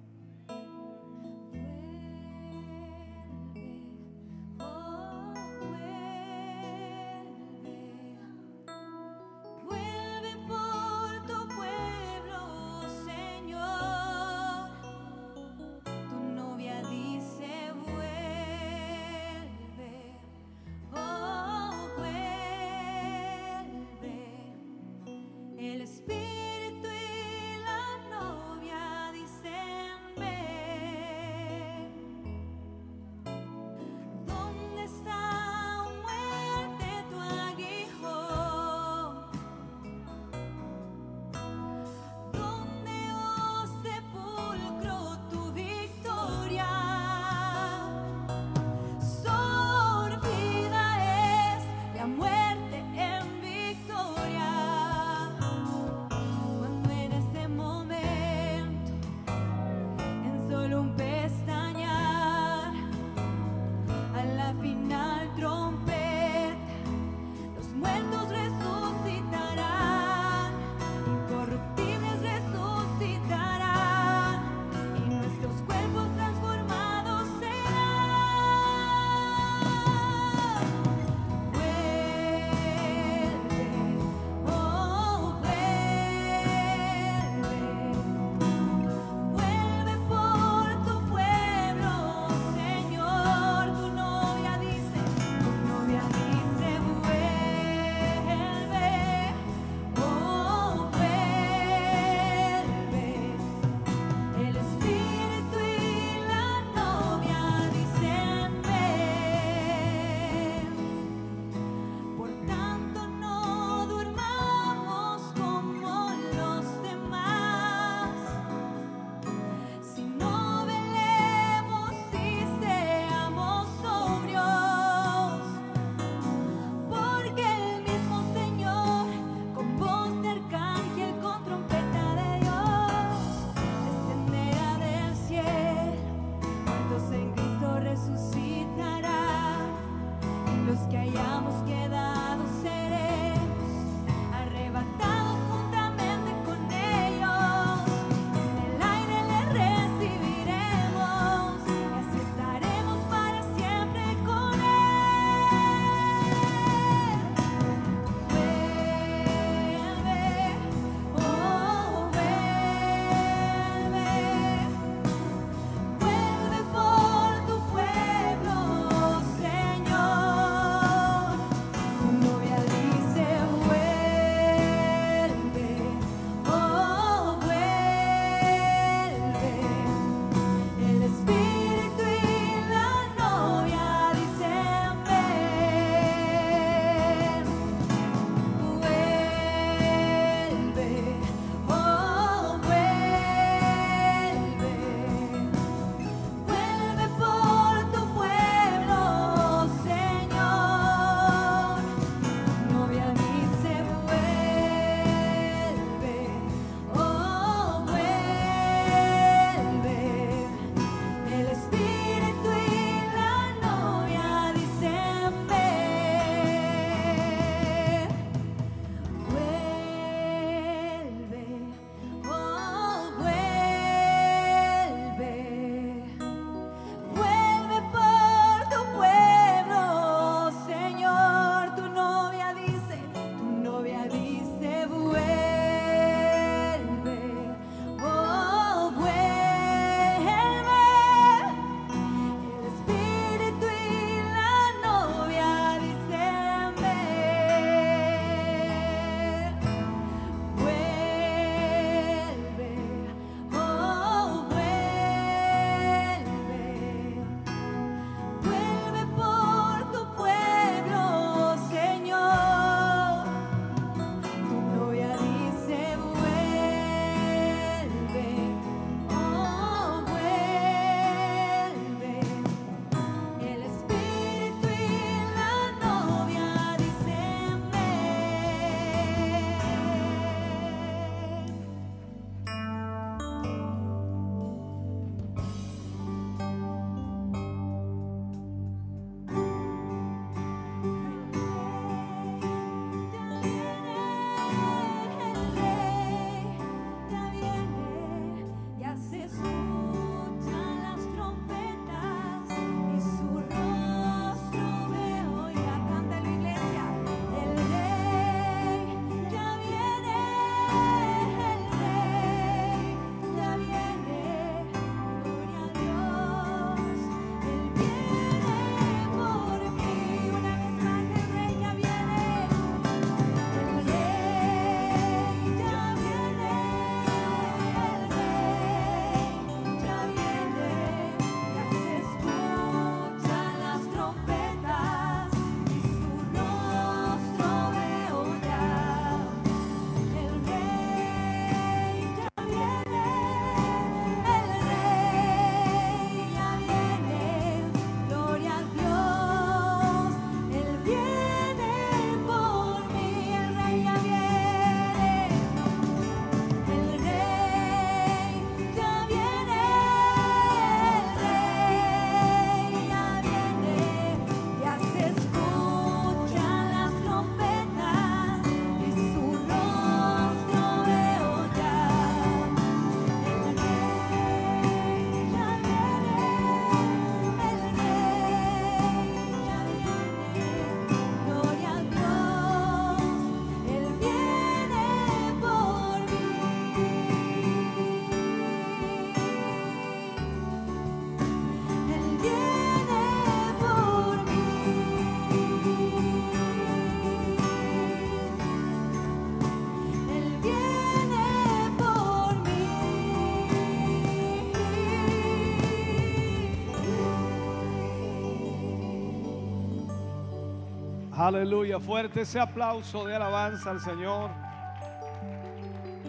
Aleluya, fuerte ese aplauso de alabanza al Señor.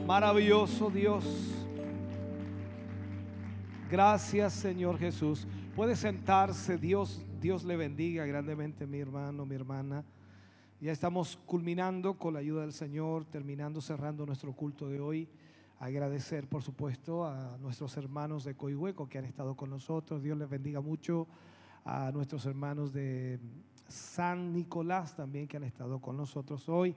Maravilloso Dios. Gracias Señor Jesús. Puede sentarse, Dios, Dios le bendiga grandemente mi hermano, mi hermana. Ya estamos culminando con la ayuda del Señor, terminando, cerrando nuestro culto de hoy. Agradecer, por supuesto, a nuestros hermanos de Coihueco que han estado con nosotros. Dios les bendiga mucho. A nuestros hermanos de San Nicolás también que han estado con nosotros hoy.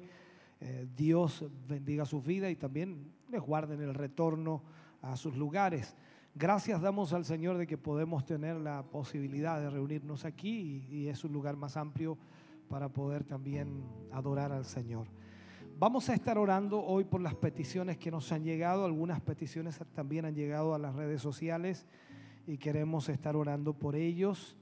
Eh, Dios bendiga su vida y también les guarden el retorno a sus lugares. Gracias damos al Señor de que podemos tener la posibilidad de reunirnos aquí y, y es un lugar más amplio para poder también adorar al Señor. Vamos a estar orando hoy por las peticiones que nos han llegado. Algunas peticiones también han llegado a las redes sociales y queremos estar orando por ellos.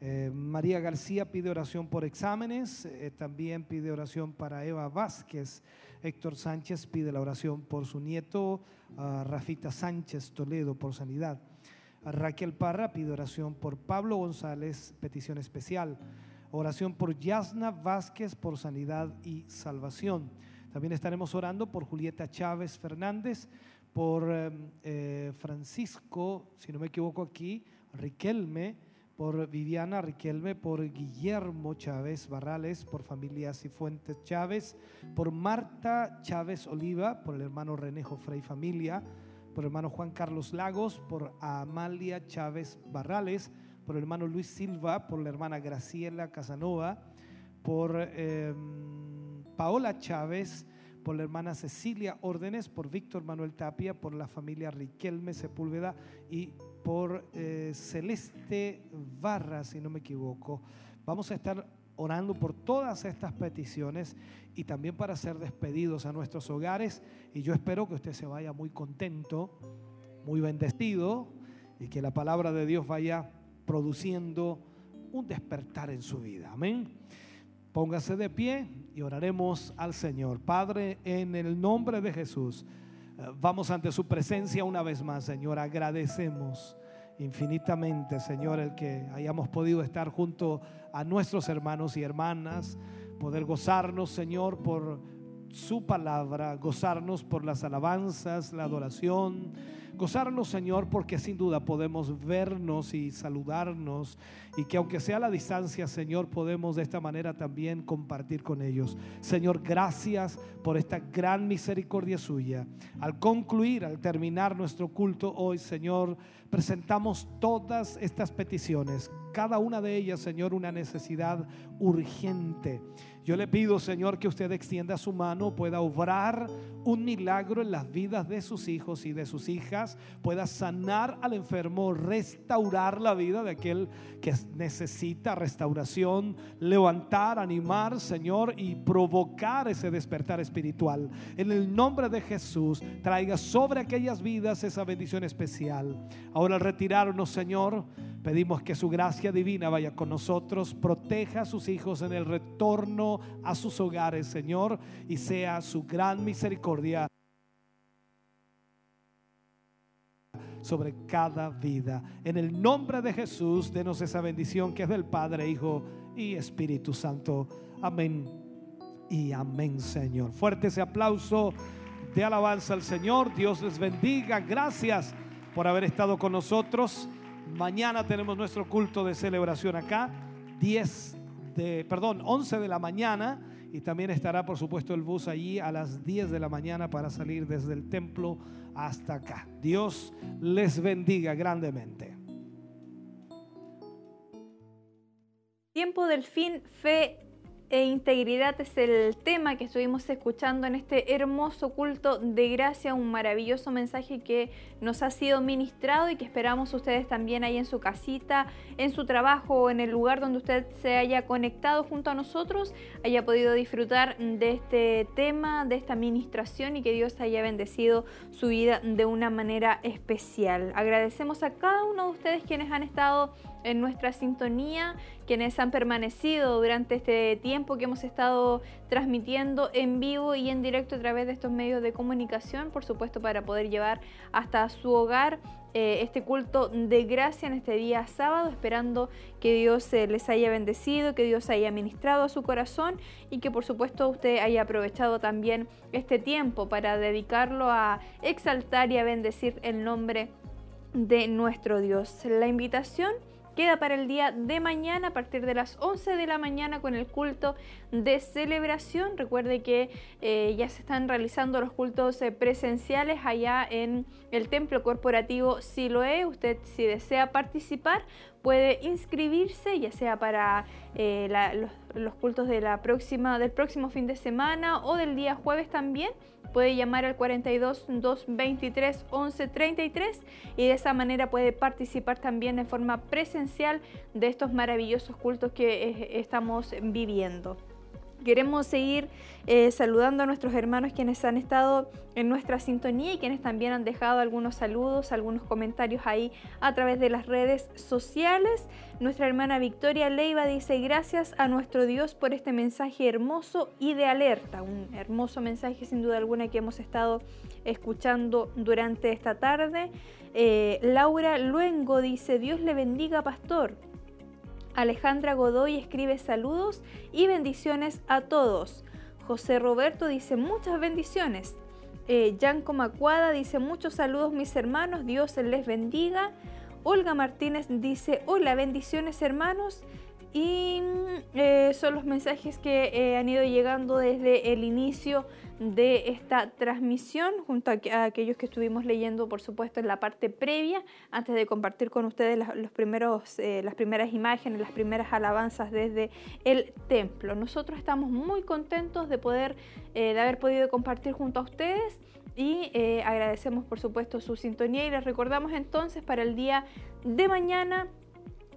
Eh, María García pide oración por exámenes, eh, también pide oración para Eva Vázquez. Héctor Sánchez pide la oración por su nieto, Rafita Sánchez Toledo, por sanidad. Raquel Parra pide oración por Pablo González, petición especial. Oración por Yasna Vázquez por sanidad y salvación. También estaremos orando por Julieta Chávez Fernández, por eh, Francisco, si no me equivoco aquí, Riquelme por Viviana Riquelme, por Guillermo Chávez Barrales, por familia Cifuentes Chávez, por Marta Chávez Oliva, por el hermano Renejo Frey Familia, por el hermano Juan Carlos Lagos, por Amalia Chávez Barrales, por el hermano Luis Silva, por la hermana Graciela Casanova, por em, Paola Chávez, por la hermana Cecilia Órdenes, por Víctor Manuel Tapia, por la familia Riquelme Sepúlveda y por eh, Celeste Barra, si no me equivoco. Vamos a estar orando por todas estas peticiones y también para ser despedidos a nuestros hogares. Y yo espero que usted se vaya muy contento, muy bendecido y que la palabra de Dios vaya produciendo un despertar en su vida. Amén. Póngase de pie y oraremos al Señor. Padre, en el nombre de Jesús. Vamos ante su presencia una vez más, Señor. Agradecemos infinitamente, Señor, el que hayamos podido estar junto a nuestros hermanos y hermanas, poder gozarnos, Señor, por su palabra, gozarnos por las alabanzas, la adoración Gozarnos, Señor, porque sin duda podemos vernos y saludarnos y que aunque sea a la distancia, Señor, podemos de esta manera también compartir con ellos. Señor, gracias por esta gran misericordia suya. Al concluir, al terminar nuestro culto hoy, Señor, presentamos todas estas peticiones, cada una de ellas, Señor, una necesidad urgente. Yo le pido, Señor, que usted extienda su mano, pueda obrar un milagro en las vidas de sus hijos y de sus hijas, pueda sanar al enfermo, restaurar la vida de aquel que necesita restauración, levantar, animar, Señor, y provocar ese despertar espiritual. En el nombre de Jesús, traiga sobre aquellas vidas esa bendición especial. Ahora al retirarnos, Señor, pedimos que su gracia divina vaya con nosotros, proteja a sus hijos en el retorno a sus hogares, Señor, y sea su gran misericordia sobre cada vida. En el nombre de Jesús, denos esa bendición que es del Padre, Hijo y Espíritu Santo. Amén y amén, Señor. Fuerte ese aplauso de alabanza al Señor. Dios les bendiga. Gracias por haber estado con nosotros. Mañana tenemos nuestro culto de celebración acá. 10 perdón, 11 de la mañana y también estará por supuesto el bus allí a las 10 de la mañana para salir desde el templo hasta acá. Dios les bendiga grandemente. Tiempo del fin, fe e integridad es el tema que estuvimos escuchando en este hermoso culto de gracia, un maravilloso mensaje que nos ha sido ministrado y que esperamos ustedes también ahí en su casita, en su trabajo o en el lugar donde usted se haya conectado junto a nosotros, haya podido disfrutar de este tema, de esta ministración y que Dios haya bendecido su vida de una manera especial. Agradecemos a cada uno de ustedes quienes han estado en nuestra sintonía, quienes han permanecido durante este tiempo que hemos estado transmitiendo en vivo y en directo a través de estos medios de comunicación, por supuesto para poder llevar hasta su hogar eh, este culto de gracia en este día sábado, esperando que Dios eh, les haya bendecido, que Dios haya ministrado a su corazón y que por supuesto usted haya aprovechado también este tiempo para dedicarlo a exaltar y a bendecir el nombre de nuestro Dios. La invitación queda para el día de mañana a partir de las 11 de la mañana con el culto de celebración. Recuerde que eh, ya se están realizando los cultos eh, presenciales allá en el templo corporativo Siloé. Usted si desea participar puede inscribirse ya sea para eh, los, cultos de la próxima, del próximo fin de semana o del día jueves también puede llamar al 42 223 11 33 y de esa manera puede participar también de forma presencial de estos maravillosos cultos que eh, estamos viviendo. Queremos seguir eh, saludando a nuestros hermanos quienes han estado en nuestra sintonía y quienes también han dejado algunos saludos, algunos comentarios ahí a través de las redes sociales. Nuestra hermana Victoria Leiva dice gracias a nuestro Dios por este mensaje hermoso y de alerta. Un hermoso mensaje sin duda alguna que hemos estado escuchando durante esta tarde. Eh, Laura Luengo dice Dios le bendiga pastor. Alejandra Godoy escribe saludos y bendiciones a todos. José Roberto dice muchas bendiciones. Eh, Yanko Macuada dice muchos saludos mis hermanos, Dios les bendiga. Olga Martínez dice hola, bendiciones hermanos. Y eh, son los mensajes que eh, han ido llegando desde el inicio de esta transmisión, junto a, aquellos que estuvimos leyendo, por supuesto, en la parte previa, antes de compartir con ustedes los primeros, eh, las primeras imágenes, las primeras alabanzas desde el templo. Nosotros estamos muy contentos de poder, de haber podido compartir junto a ustedes y agradecemos, por supuesto, su sintonía y les recordamos entonces para el día de mañana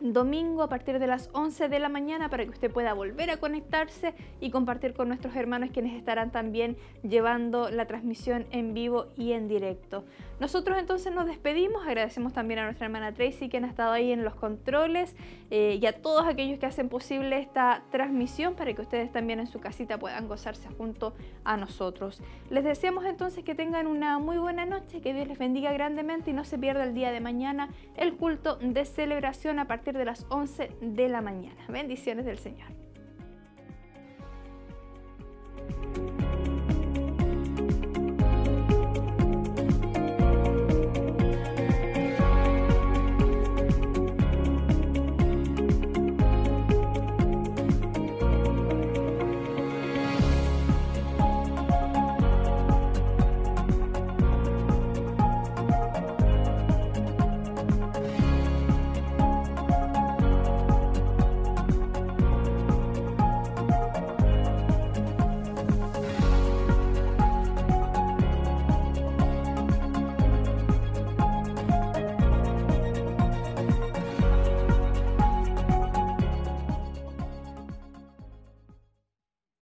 domingo a partir de las 11 de la mañana para que usted pueda volver a conectarse y compartir con nuestros hermanos quienes estarán también llevando la transmisión en vivo y en directo. Nosotros entonces nos despedimos, agradecemos también a nuestra hermana Tracy quien ha estado ahí en los controles eh, y a todos aquellos que hacen posible esta transmisión para que ustedes también en su casita puedan gozarse junto a nosotros. Les deseamos entonces que tengan una muy buena noche, que Dios les bendiga grandemente y no se pierda el día de mañana el culto de celebración a partir de las 11 de la mañana. Bendiciones del Señor.